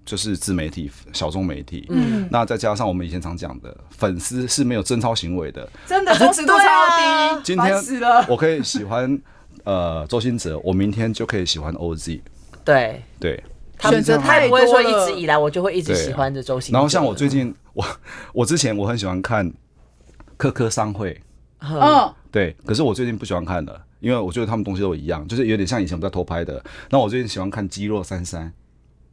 A: 就是自媒体、小众媒体。嗯，那再加上我们以前常讲的，粉丝是没有贞操行为的，
B: 真的忠实度超低。
A: 今天我可以喜欢呃周星哲，我明天就可以喜欢 OZ。
C: 对
A: 对，
B: 选择太
C: 多。不会说一直以来我就会一直喜欢着周兴哲。
A: 然后像我最近，我我之前我很喜欢看科科商会。嗯，对，可是我最近不喜欢看了，因为我觉得他们东西都一样，就是有点像以前我们在偷拍的。那我最近喜欢看肌肉三三，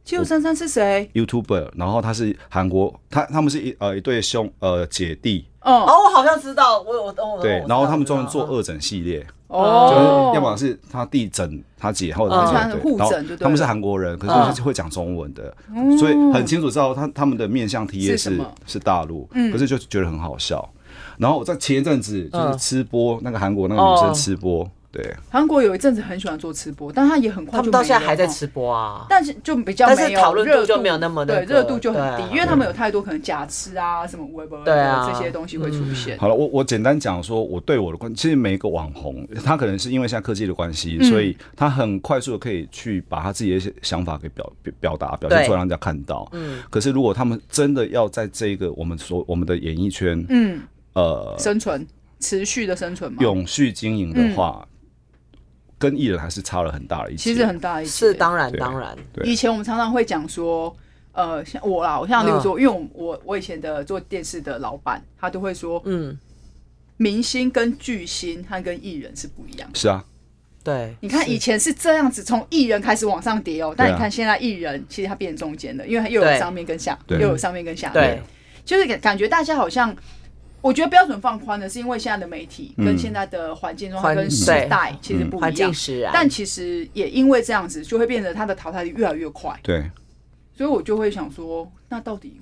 B: 肌肉三三是谁
A: ？YouTuber，然后他是韩国，他他们是一呃一对兄呃姐弟。
C: 哦，我好像知道，我我我
A: 对，然后他们专门做二诊系列，哦，就是要么是他弟整他姐，或者是
B: 互诊，
A: 他们是韩国人，可是是会讲中文的，所以很清楚知道他他们的面向 TA 是是大陆，可是就觉得很好笑。然后我在前一阵子就是吃播，那个韩国那个女生吃播，对，
B: 韩国有一阵子很喜欢做吃播，但他也很快就
C: 到现在还在吃播啊，
B: 但是就比较没有，
C: 讨论度就没有那么
B: 对，热度就很低，因为他们有太多可能假吃啊什么微博对啊。这些东西会出现。
A: 好了，我我简单讲说我对我的关，其实每一个网红，他可能是因为现在科技的关系，所以他很快速的可以去把他自己的一些想法给表表达表现出来，让人家看到。嗯，可是如果他们真的要在这个我们所我们的演艺圈，嗯。呃，
B: 生存持续的生存嘛，
A: 永续经营的话，嗯、跟艺人还是差了很大的一些，
B: 其实很大一
C: 些，是当然当然。
B: 以前我们常常会讲说，呃，像我啦，我像例如说，嗯、因为我我我以前的做电视的老板，他都会说，嗯，明星跟巨星他跟艺人是不一样的。
A: 是啊，
C: 对，
B: 你看以前是这样子，从艺人开始往上叠哦、喔，但你看现在艺人其实他变中间的，因为他又有上面跟下，又有上面跟下面，对，就是感感觉大家好像。我觉得标准放宽了是因为现在的媒体跟现在的环境状态跟时代其实不一样，但其实也因为这样子，就会变得它的淘汰率越来越快。
A: 对，
B: 所以我就会想说，那到底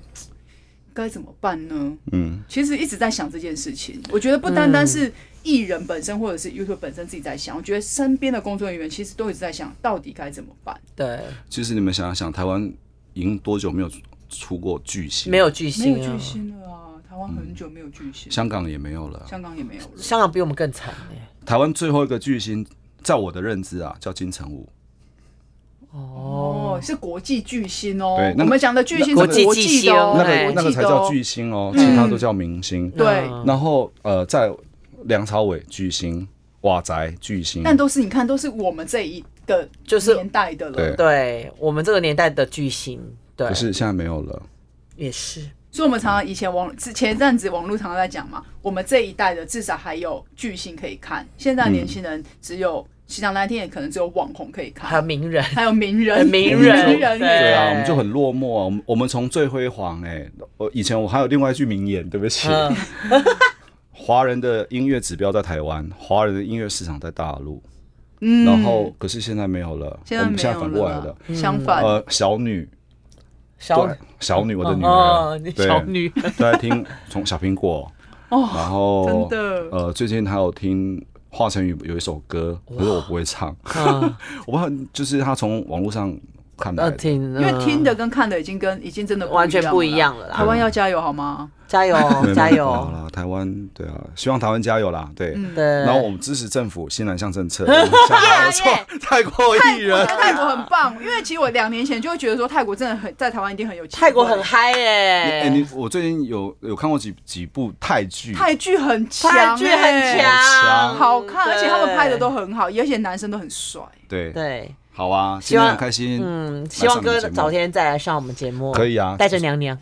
B: 该怎么办呢？嗯，其实一直在想这件事情。我觉得不单单是艺人本身或者是 YouTube 本身自己在想，我觉得身边的工作人员其实都一直在想到底该怎么办。
C: 对，
A: 其实你们想想，台湾已经多久没有出过巨星？
C: 没有巨星，
B: 没有巨星了啊。台湾很久没有巨星，
A: 香港也没有了，
B: 香港也没有了，
C: 香港比我们更惨。
A: 台湾最后一个巨星，在我的认知啊，叫金城武。
B: 哦，是国际巨星哦。对，我们讲的巨星是国际的，
A: 那个那个才叫巨星哦，其他都叫明星。
B: 对，
A: 然后呃，在梁朝伟巨星，瓦宅巨星，
B: 但都是你看，都是我们这一个就是年代的了。
C: 对，我们这个年代的巨星，对，
A: 可是现在没有了，
C: 也是。
B: 所以，我们常常以前网前一阵子网络常常在讲嘛，我们这一代的至少还有巨星可以看，现在年轻人只有喜羊那天也可能只有网红可以看，
C: 还有名人，
B: 还有名人，
C: 名人，
A: 名人对啊，我们就很落寞啊。我们我们从最辉煌哎，我以前我还有另外一句名言，对不起，华人的音乐指标在台湾，华人的音乐市场在大陆，嗯，然后可是现在没有了，我们现在反过来了，
B: 相反，
A: 呃，小女。
C: 小
A: 小女，我的女儿，
C: 小女
A: 都在听从小苹果，然后真的。呃，最近还有听华晨宇有一首歌，可是我不会唱，我不知道，就是他从网络上看的，
B: 因为听的跟看的已经跟已经真的
C: 完全不一样了。
B: 台湾要加油好吗？
C: 加油，加油！
A: 好了，台湾对啊，希望台湾加油啦，对。对。然后我们支持政府新南向政策。没错，泰国艺人，
B: 泰国很棒。因为其实我两年前就会觉得说泰国真的很在台湾一定很有钱。
C: 泰国很嗨耶！
A: 哎，你我最近有有看过几几部泰剧，
B: 泰剧很强，
C: 泰剧很强，
B: 好看，而且他们拍的都很好，而且男生都很帅。
A: 对
C: 对。
A: 好啊，希望很开心。
C: 嗯，希望哥早天再来上我们节目。
A: 可以啊，
C: 带着娘娘。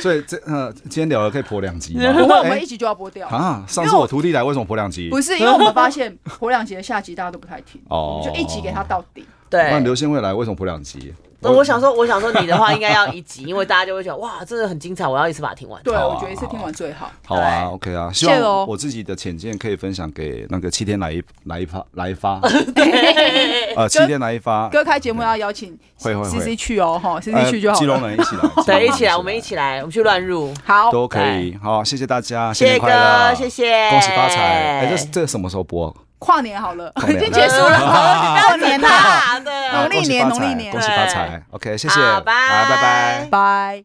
A: 所以 这呃，今天聊了可以播两集吗？
B: 不会，我们一集就要播掉
A: 啊。上次我徒弟来，为什么播两集？
B: 不是，因为我们发现播两集的下集大家都不太听，哦，就一集给他到底。
C: 对，
A: 那刘宪会来，为什么播两集？
C: 那我想说，我想说你的话应该要一集，因为大家就会觉得哇，真的很精彩，我要一次把它听完。
B: 对，我觉得一次听完最好。
A: 好啊，OK 啊，希望我自己的浅见可以分享给那个七天来一来一发来一发。呃，七天来一发。
B: 哥开节目要邀请会会 CC 去哦，哈，CC 去就好。
A: 基隆人一起来，
C: 对，一起来，我们一起来，我们去乱入，
B: 好，
A: 都可以。好，谢谢大家，
C: 谢谢哥，谢谢，
A: 恭喜发财。哎，这这什么时候播？
B: 跨年好了，已经结束了，跨年啦，农历年，农历年，
A: 恭喜发财，OK，谢谢，拜。拜，拜拜，
B: 拜。